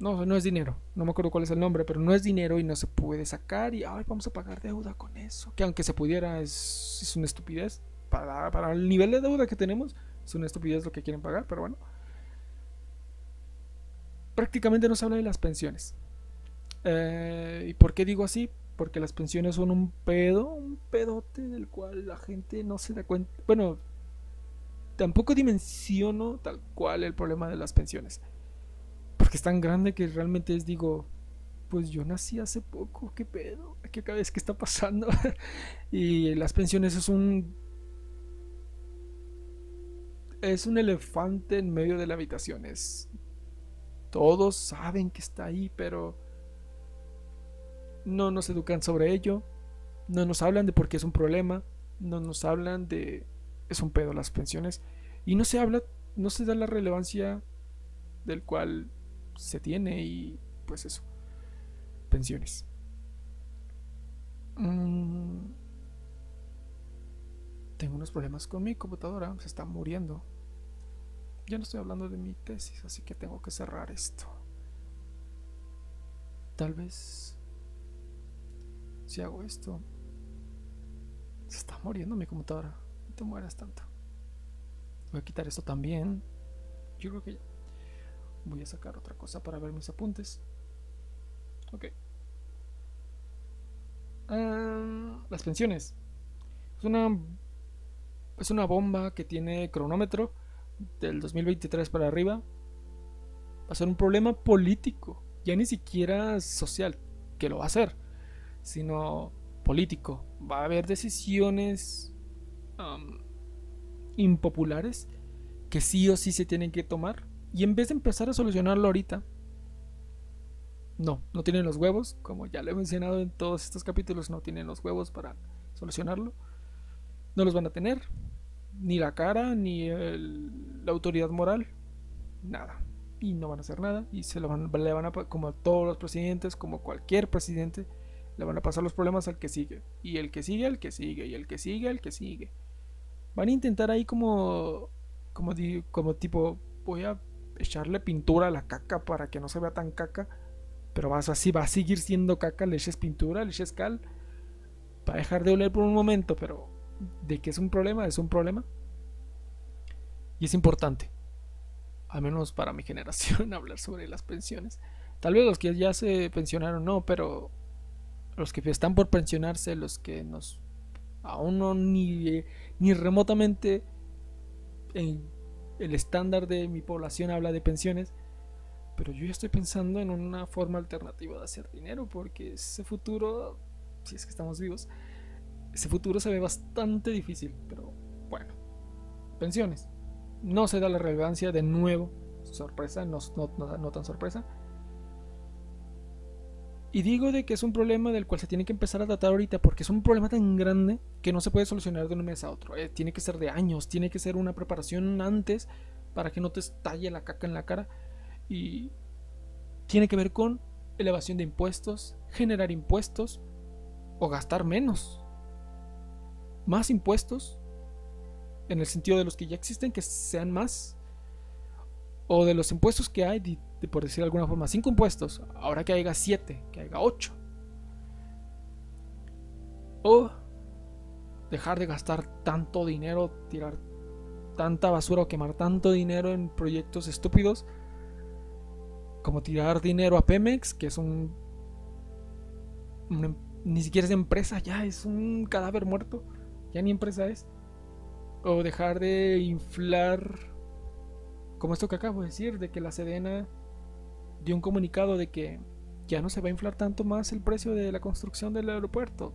Speaker 1: no, no es dinero, no me acuerdo cuál es el nombre, pero no es dinero y no se puede sacar y ay, vamos a pagar deuda con eso. Que aunque se pudiera, es, es una estupidez. Para, para el nivel de deuda que tenemos, es una estupidez lo que quieren pagar, pero bueno. Prácticamente no se habla de las pensiones. Eh, ¿Y por qué digo así? Porque las pensiones son un pedo, un pedote del cual la gente no se da cuenta. Bueno, tampoco dimensiono tal cual el problema de las pensiones. Porque es tan grande que realmente es, digo, pues yo nací hace poco, ¿qué pedo? ¿Qué vez que está pasando? y las pensiones es un es un elefante en medio de la habitación. todos saben que está ahí, pero no nos educan sobre ello. No nos hablan de por qué es un problema. No nos hablan de es un pedo las pensiones. Y no se habla, no se da la relevancia del cual se tiene y pues eso. Pensiones. Mm. Tengo unos problemas con mi computadora, se está muriendo. Ya no estoy hablando de mi tesis, así que tengo que cerrar esto. Tal vez si hago esto, se está muriendo mi computadora. No te mueras tanto. Voy a quitar esto también. Yo creo que. Voy a sacar otra cosa para ver mis apuntes. Ok. Ah, las pensiones. Es una, es una bomba que tiene cronómetro del 2023 para arriba. Va a ser un problema político. Ya ni siquiera social, que lo va a ser. Sino político. Va a haber decisiones impopulares que sí o sí se tienen que tomar. Y en vez de empezar a solucionarlo ahorita, no, no tienen los huevos, como ya lo he mencionado en todos estos capítulos, no tienen los huevos para solucionarlo. No los van a tener, ni la cara, ni la autoridad moral, nada. Y no van a hacer nada, y se lo van, le van a, como todos los presidentes, como cualquier presidente, le van a pasar los problemas al que sigue. Y el que sigue, al que sigue, y el que sigue, al que sigue. Van a intentar ahí como, como, como tipo, voy a echarle pintura a la caca para que no se vea tan caca pero vas así, va a seguir siendo caca, le eches pintura, le eches cal. Va a dejar de oler por un momento, pero de que es un problema, es un problema. Y es importante, al menos para mi generación, hablar sobre las pensiones. Tal vez los que ya se pensionaron no, pero los que están por pensionarse, los que nos aún no ni, ni remotamente en el estándar de mi población habla de pensiones, pero yo ya estoy pensando en una forma alternativa de hacer dinero porque ese futuro, si es que estamos vivos, ese futuro se ve bastante difícil. Pero bueno, pensiones. No se da la relevancia de nuevo. Sorpresa, no, no, tan sorpresa. Y digo de que es un problema del cual se tiene que empezar a tratar ahorita porque es un problema tan grande que no se puede solucionar de un mes a otro. Eh, tiene que ser de años, tiene que ser una preparación antes para que no te estalle la caca en la cara y tiene que ver con elevación de impuestos, generar impuestos o gastar menos. Más impuestos, en el sentido de los que ya existen, que sean más. O de los impuestos que hay, por decir de alguna forma, cinco impuestos, ahora que haya siete, que haya ocho. O dejar de gastar tanto dinero, tirar tanta basura o quemar tanto dinero en proyectos estúpidos como tirar dinero a Pemex, que es un, em, ni siquiera es empresa, ya es un cadáver muerto, ya ni empresa es. O dejar de inflar, como esto que acabo de decir, de que la Sedena dio un comunicado de que ya no se va a inflar tanto más el precio de la construcción del aeropuerto.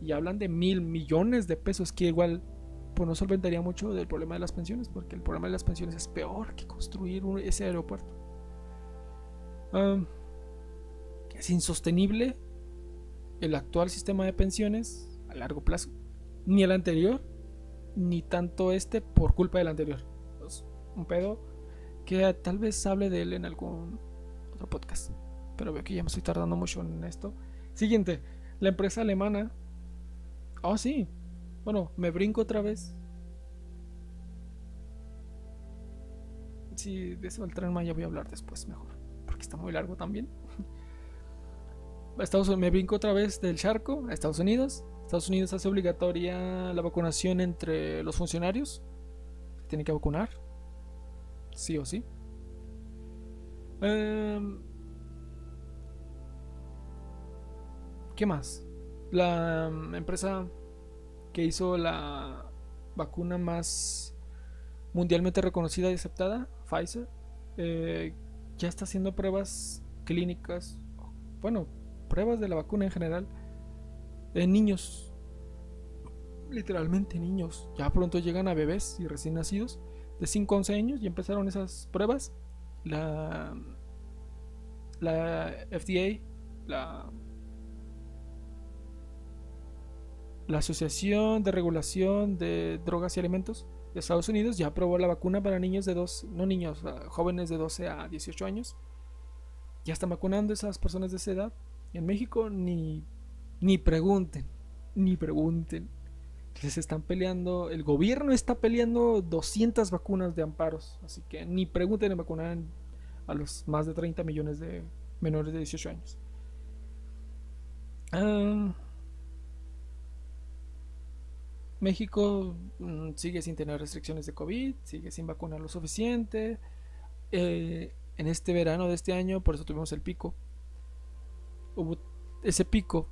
Speaker 1: Y hablan de mil millones de pesos, que igual pues no solventaría mucho del problema de las pensiones, porque el problema de las pensiones es peor que construir ese aeropuerto es insostenible el actual sistema de pensiones a largo plazo. Ni el anterior, ni tanto este por culpa del anterior. un pedo que tal vez hable de él en algún otro podcast. Pero veo que ya me estoy tardando mucho en esto. Siguiente, la empresa alemana. Oh, sí. Bueno, me brinco otra vez. Sí, de eso del tren voy a hablar después, mejor está muy largo también. Estados, me brinco otra vez del charco a Estados Unidos. Estados Unidos hace obligatoria la vacunación entre los funcionarios. Se tienen que vacunar. Sí o sí. Em, ¿Qué más? La em, empresa que hizo la vacuna más mundialmente reconocida y aceptada, Pfizer, eh, ya está haciendo pruebas clínicas, bueno, pruebas de la vacuna en general, en niños, literalmente niños. Ya pronto llegan a bebés y recién nacidos de 5 a 11 años y empezaron esas pruebas. La, la FDA, la, la Asociación de Regulación de Drogas y Alimentos, de Estados Unidos ya aprobó la vacuna para niños de dos, no niños, jóvenes de 12 a 18 años. Ya están vacunando a esas personas de esa edad. En México ni, ni pregunten, ni pregunten. Les están peleando, el gobierno está peleando 200 vacunas de amparos. Así que ni pregunten en vacunar a los más de 30 millones de menores de 18 años. Ah México mm, sigue sin tener restricciones de COVID, sigue sin vacunar lo suficiente. Eh, en este verano de este año, por eso tuvimos el pico. Hubo ese pico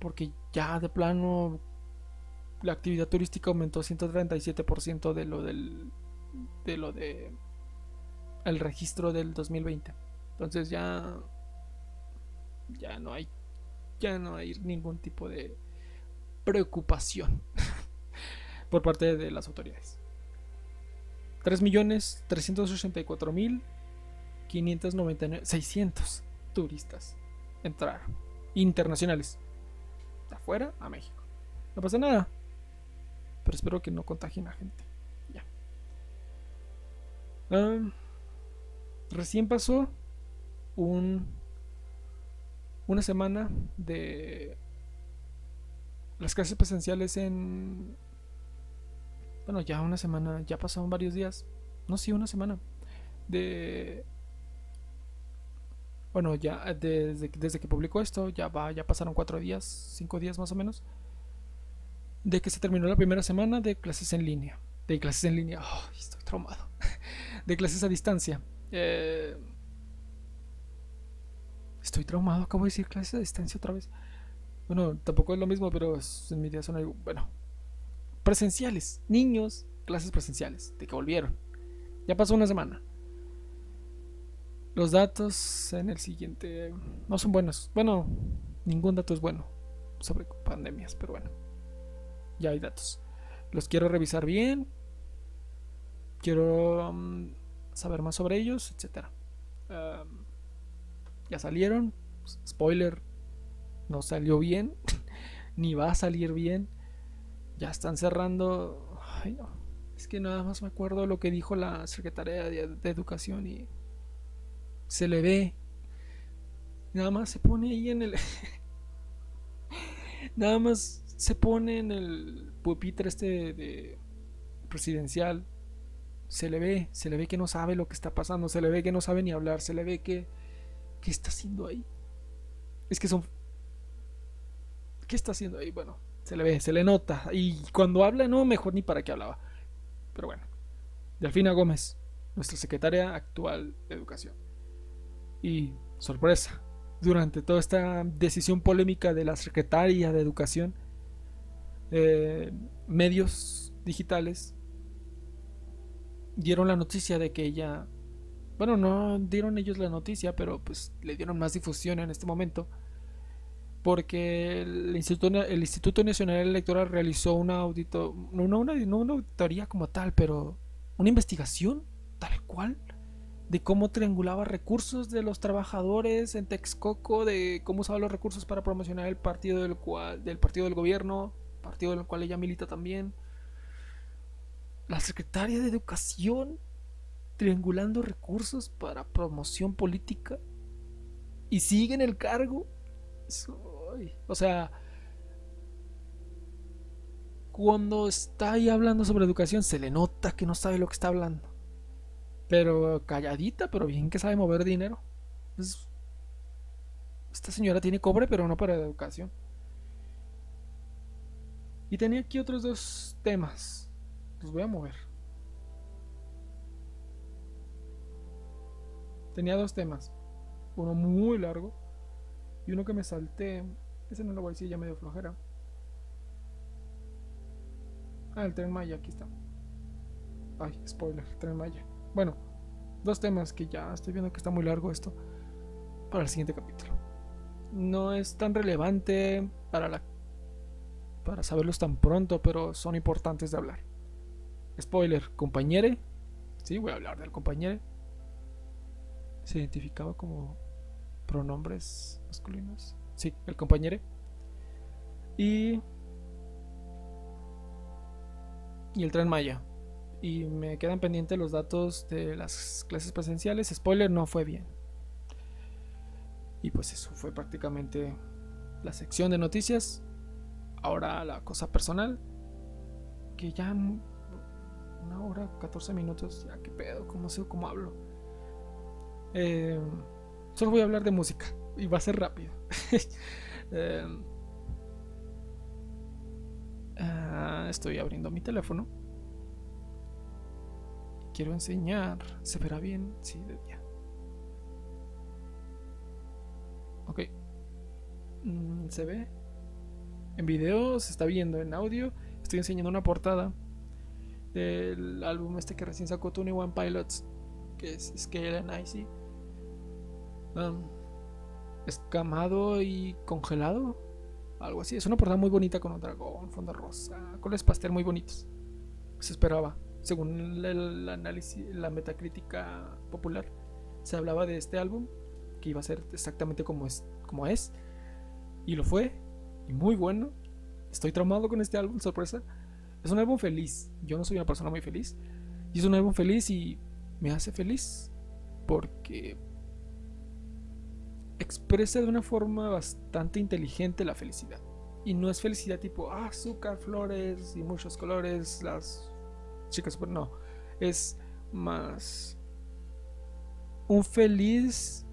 Speaker 1: porque ya de plano la actividad turística aumentó 137% de lo del de lo de el registro del 2020. Entonces ya ya no hay ya no hay ningún tipo de preocupación por parte de las autoridades. 3.384.599 600 turistas entraron internacionales de afuera a México. No pasa nada. Pero espero que no contagien a gente. Ya. recién pasó un una semana de las clases presenciales en bueno, ya una semana, ya pasaron varios días. No, sí, una semana. De bueno, ya desde, desde que publicó esto, ya va, ya pasaron cuatro días, cinco días más o menos, de que se terminó la primera semana de clases en línea. De clases en línea, oh, estoy traumado. De clases a distancia. Eh, estoy traumado, acabo de decir clases a distancia otra vez. Bueno, tampoco es lo mismo, pero en mi día son algo, bueno, presenciales, niños, clases presenciales, de que volvieron. Ya pasó una semana. Los datos en el siguiente no son buenos. Bueno, ningún dato es bueno sobre pandemias, pero bueno, ya hay datos. Los quiero revisar bien. Quiero um, saber más sobre ellos, etc. Ya salieron. Spoiler, no salió bien. Ni va a salir bien. Ya están cerrando. Ay, no. Es que nada más me acuerdo lo que dijo la secretaria de Educación y se le ve. Nada más se pone ahí en el. Nada más se pone en el pupitre este de presidencial. Se le ve, se le ve que no sabe lo que está pasando, se le ve que no sabe ni hablar, se le ve que. ¿Qué está haciendo ahí? Es que son. ¿Qué está haciendo ahí? Bueno, se le ve, se le nota. Y cuando habla, no, mejor ni para qué hablaba. Pero bueno. Delfina Gómez, nuestra secretaria actual de Educación. Y, sorpresa, durante toda esta decisión polémica de la Secretaria de Educación, eh, medios digitales dieron la noticia de que ella, bueno, no dieron ellos la noticia, pero pues le dieron más difusión en este momento, porque el Instituto, el Instituto Nacional Electoral realizó una audito, no no una auditoría como tal, pero una investigación tal cual de cómo triangulaba recursos de los trabajadores en Texcoco, de cómo usaba los recursos para promocionar el partido del cual, del partido del gobierno, partido del cual ella milita también. La secretaria de Educación triangulando recursos para promoción política y sigue en el cargo. O sea, cuando está ahí hablando sobre educación se le nota que no sabe lo que está hablando. Pero calladita, pero bien que sabe mover dinero. esta señora tiene cobre, pero no para educación. Y tenía aquí otros dos temas. Los voy a mover. Tenía dos temas. Uno muy largo. Y uno que me salté. Ese no lo voy a decir ya medio flojera. Ah, el tren Maya, aquí está. Ay, spoiler, tren Maya. Bueno, dos temas que ya estoy viendo que está muy largo esto para el siguiente capítulo. No es tan relevante para la para saberlos tan pronto, pero son importantes de hablar. Spoiler, compañere. Sí, voy a hablar del compañere. Se identificaba como pronombres masculinos. Sí, el compañere. Y y el tren Maya y me quedan pendientes los datos de las clases presenciales. Spoiler, no fue bien. Y pues eso fue prácticamente la sección de noticias. Ahora la cosa personal. Que ya una hora, 14 minutos. Ya qué pedo, cómo sé cómo hablo. Eh, solo voy a hablar de música. Y va a ser rápido. Eh, ah, estoy abriendo mi teléfono quiero enseñar. ¿Se verá bien? Sí, de día. Ok. Mm, ¿Se ve? En video se está viendo, en audio estoy enseñando una portada del álbum este que recién sacó Tony One Pilots. que es Scale and Icy. Um, escamado y congelado. Algo así. Es una portada muy bonita con un dragón, fondo rosa, colores pastel muy bonitos. Se esperaba. Según el análisis, la metacrítica popular, se hablaba de este álbum que iba a ser exactamente como es, como es. Y lo fue. Y muy bueno. Estoy traumado con este álbum, sorpresa. Es un álbum feliz. Yo no soy una persona muy feliz. Y es un álbum feliz y me hace feliz. Porque expresa de una forma bastante inteligente la felicidad. Y no es felicidad tipo ah, azúcar, flores y muchos colores, las chicas super. No. Es más un feliz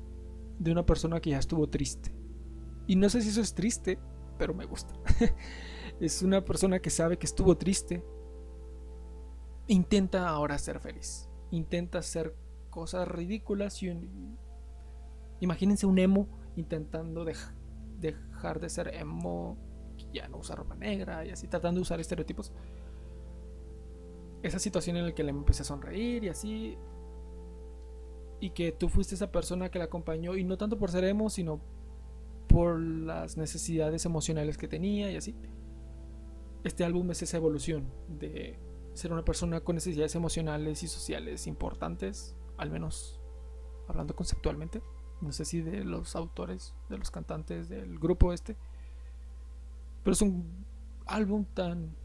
Speaker 1: de una persona que ya estuvo triste. Y no sé si eso es triste, pero me gusta. es una persona que sabe que estuvo triste. Intenta ahora ser feliz. Intenta hacer cosas ridículas y imagínense un emo intentando dejar de ser emo, ya no usar ropa negra y así tratando de usar estereotipos. Esa situación en la que le empecé a sonreír y así y que tú fuiste esa persona que la acompañó y no tanto por ser emo, sino por las necesidades emocionales que tenía y así. Este álbum es esa evolución de ser una persona con necesidades emocionales y sociales importantes, al menos hablando conceptualmente. No sé si de los autores, de los cantantes del grupo este. Pero es un álbum tan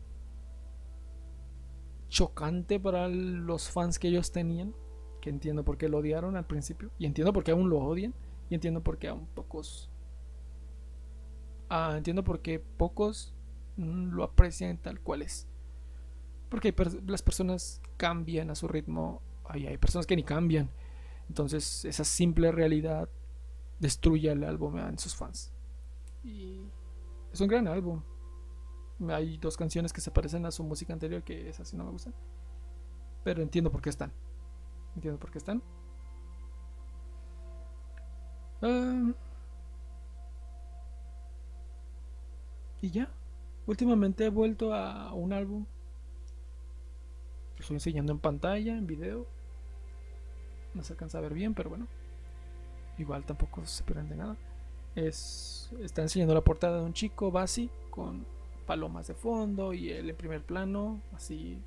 Speaker 1: chocante para los fans que ellos tenían entiendo por qué lo odiaron al principio, y entiendo por qué aún lo odian, y entiendo por qué aún pocos... Ah, entiendo por qué pocos mm, lo aprecian tal cual es. Porque las personas cambian a su ritmo, hay, hay personas que ni cambian. Entonces esa simple realidad destruye el álbum en sus fans. Y es un gran álbum. Hay dos canciones que se parecen a su música anterior que esas sí no me gustan. Pero entiendo por qué están. Entiendo por qué están. Ah. Últimamente he vuelto a un álbum. Lo estoy enseñando en pantalla, en video. No se alcanza a ver bien, pero bueno. Igual tampoco se prende nada. Es, está enseñando la portada de un chico, Basi, con palomas de fondo y él en primer plano, así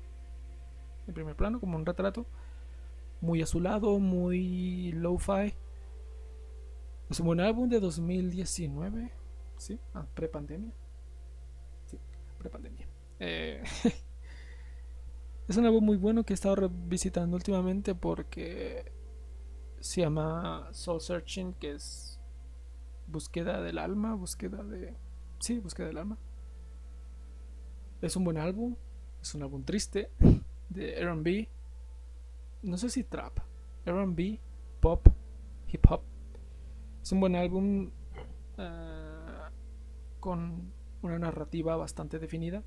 Speaker 1: en primer plano, como un retrato muy azulado, muy lo-fi. Es un buen álbum de 2019, ¿sí? Ah, pre-pandemia. Pre-pandemia. Eh, es un álbum muy bueno que he estado revisitando últimamente porque se llama Soul Searching, que es búsqueda del alma, búsqueda de... Sí, búsqueda del alma. Es un buen álbum, es un álbum triste de RB no sé si trap, RB, pop, hip hop. Es un buen álbum eh, con una narrativa bastante definida.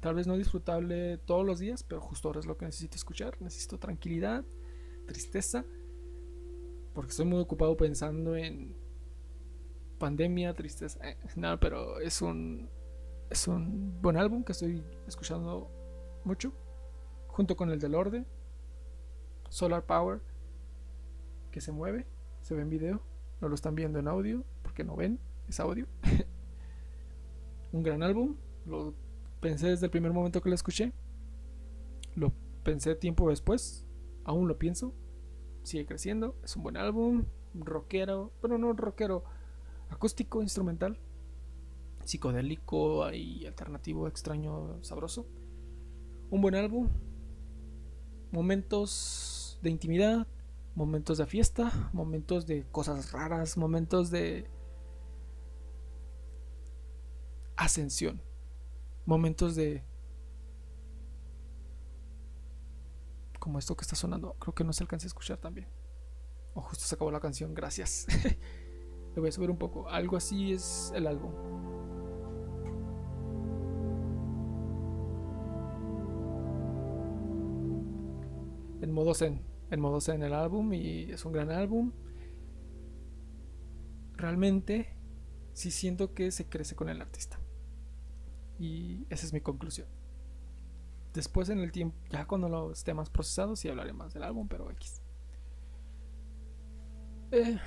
Speaker 1: Tal vez no disfrutable todos los días, pero justo ahora es lo que necesito escuchar. Necesito tranquilidad, tristeza, porque estoy muy ocupado pensando en pandemia, tristeza. Eh, no, pero es un es un buen álbum que estoy escuchando mucho, junto con el del Orde Solar Power que se mueve, se ve en video, no lo están viendo en audio porque no ven, es audio. un gran álbum, lo pensé desde el primer momento que lo escuché, lo pensé tiempo después, aún lo pienso, sigue creciendo, es un buen álbum, rockero, bueno no rockero, acústico, instrumental, psicodélico y alternativo, extraño, sabroso. Un buen álbum, momentos de intimidad, momentos de fiesta, momentos de cosas raras, momentos de ascensión, momentos de... Como esto que está sonando, creo que no se alcanza a escuchar también. O justo se acabó la canción, gracias. Le voy a subir un poco. Algo así es el álbum. en modo zen, en modo zen el álbum y es un gran álbum. Realmente sí siento que se crece con el artista. Y esa es mi conclusión. Después en el tiempo, ya cuando lo esté más procesado, sí hablaré más del álbum, pero X. Eh,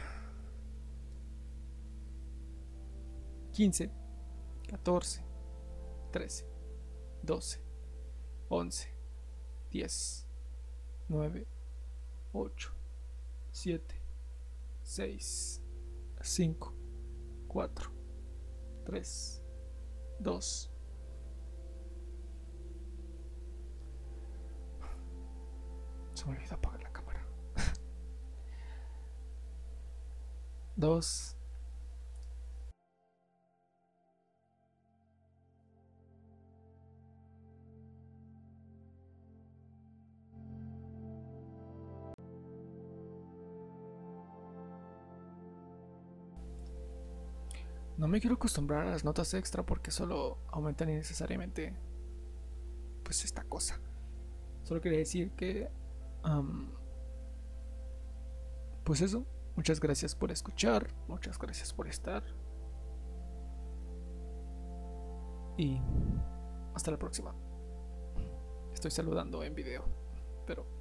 Speaker 1: 15, 14, 13, 12, 11, 10, 9, 8, 7, 6, 5, 4, 3, 2. Se me olvidó apagar la cámara. 2. No me quiero acostumbrar a las notas extra porque solo aumentan innecesariamente pues esta cosa. Solo quería decir que pues eso, muchas gracias por escuchar, muchas gracias por estar. Y hasta la próxima. Estoy saludando en video, pero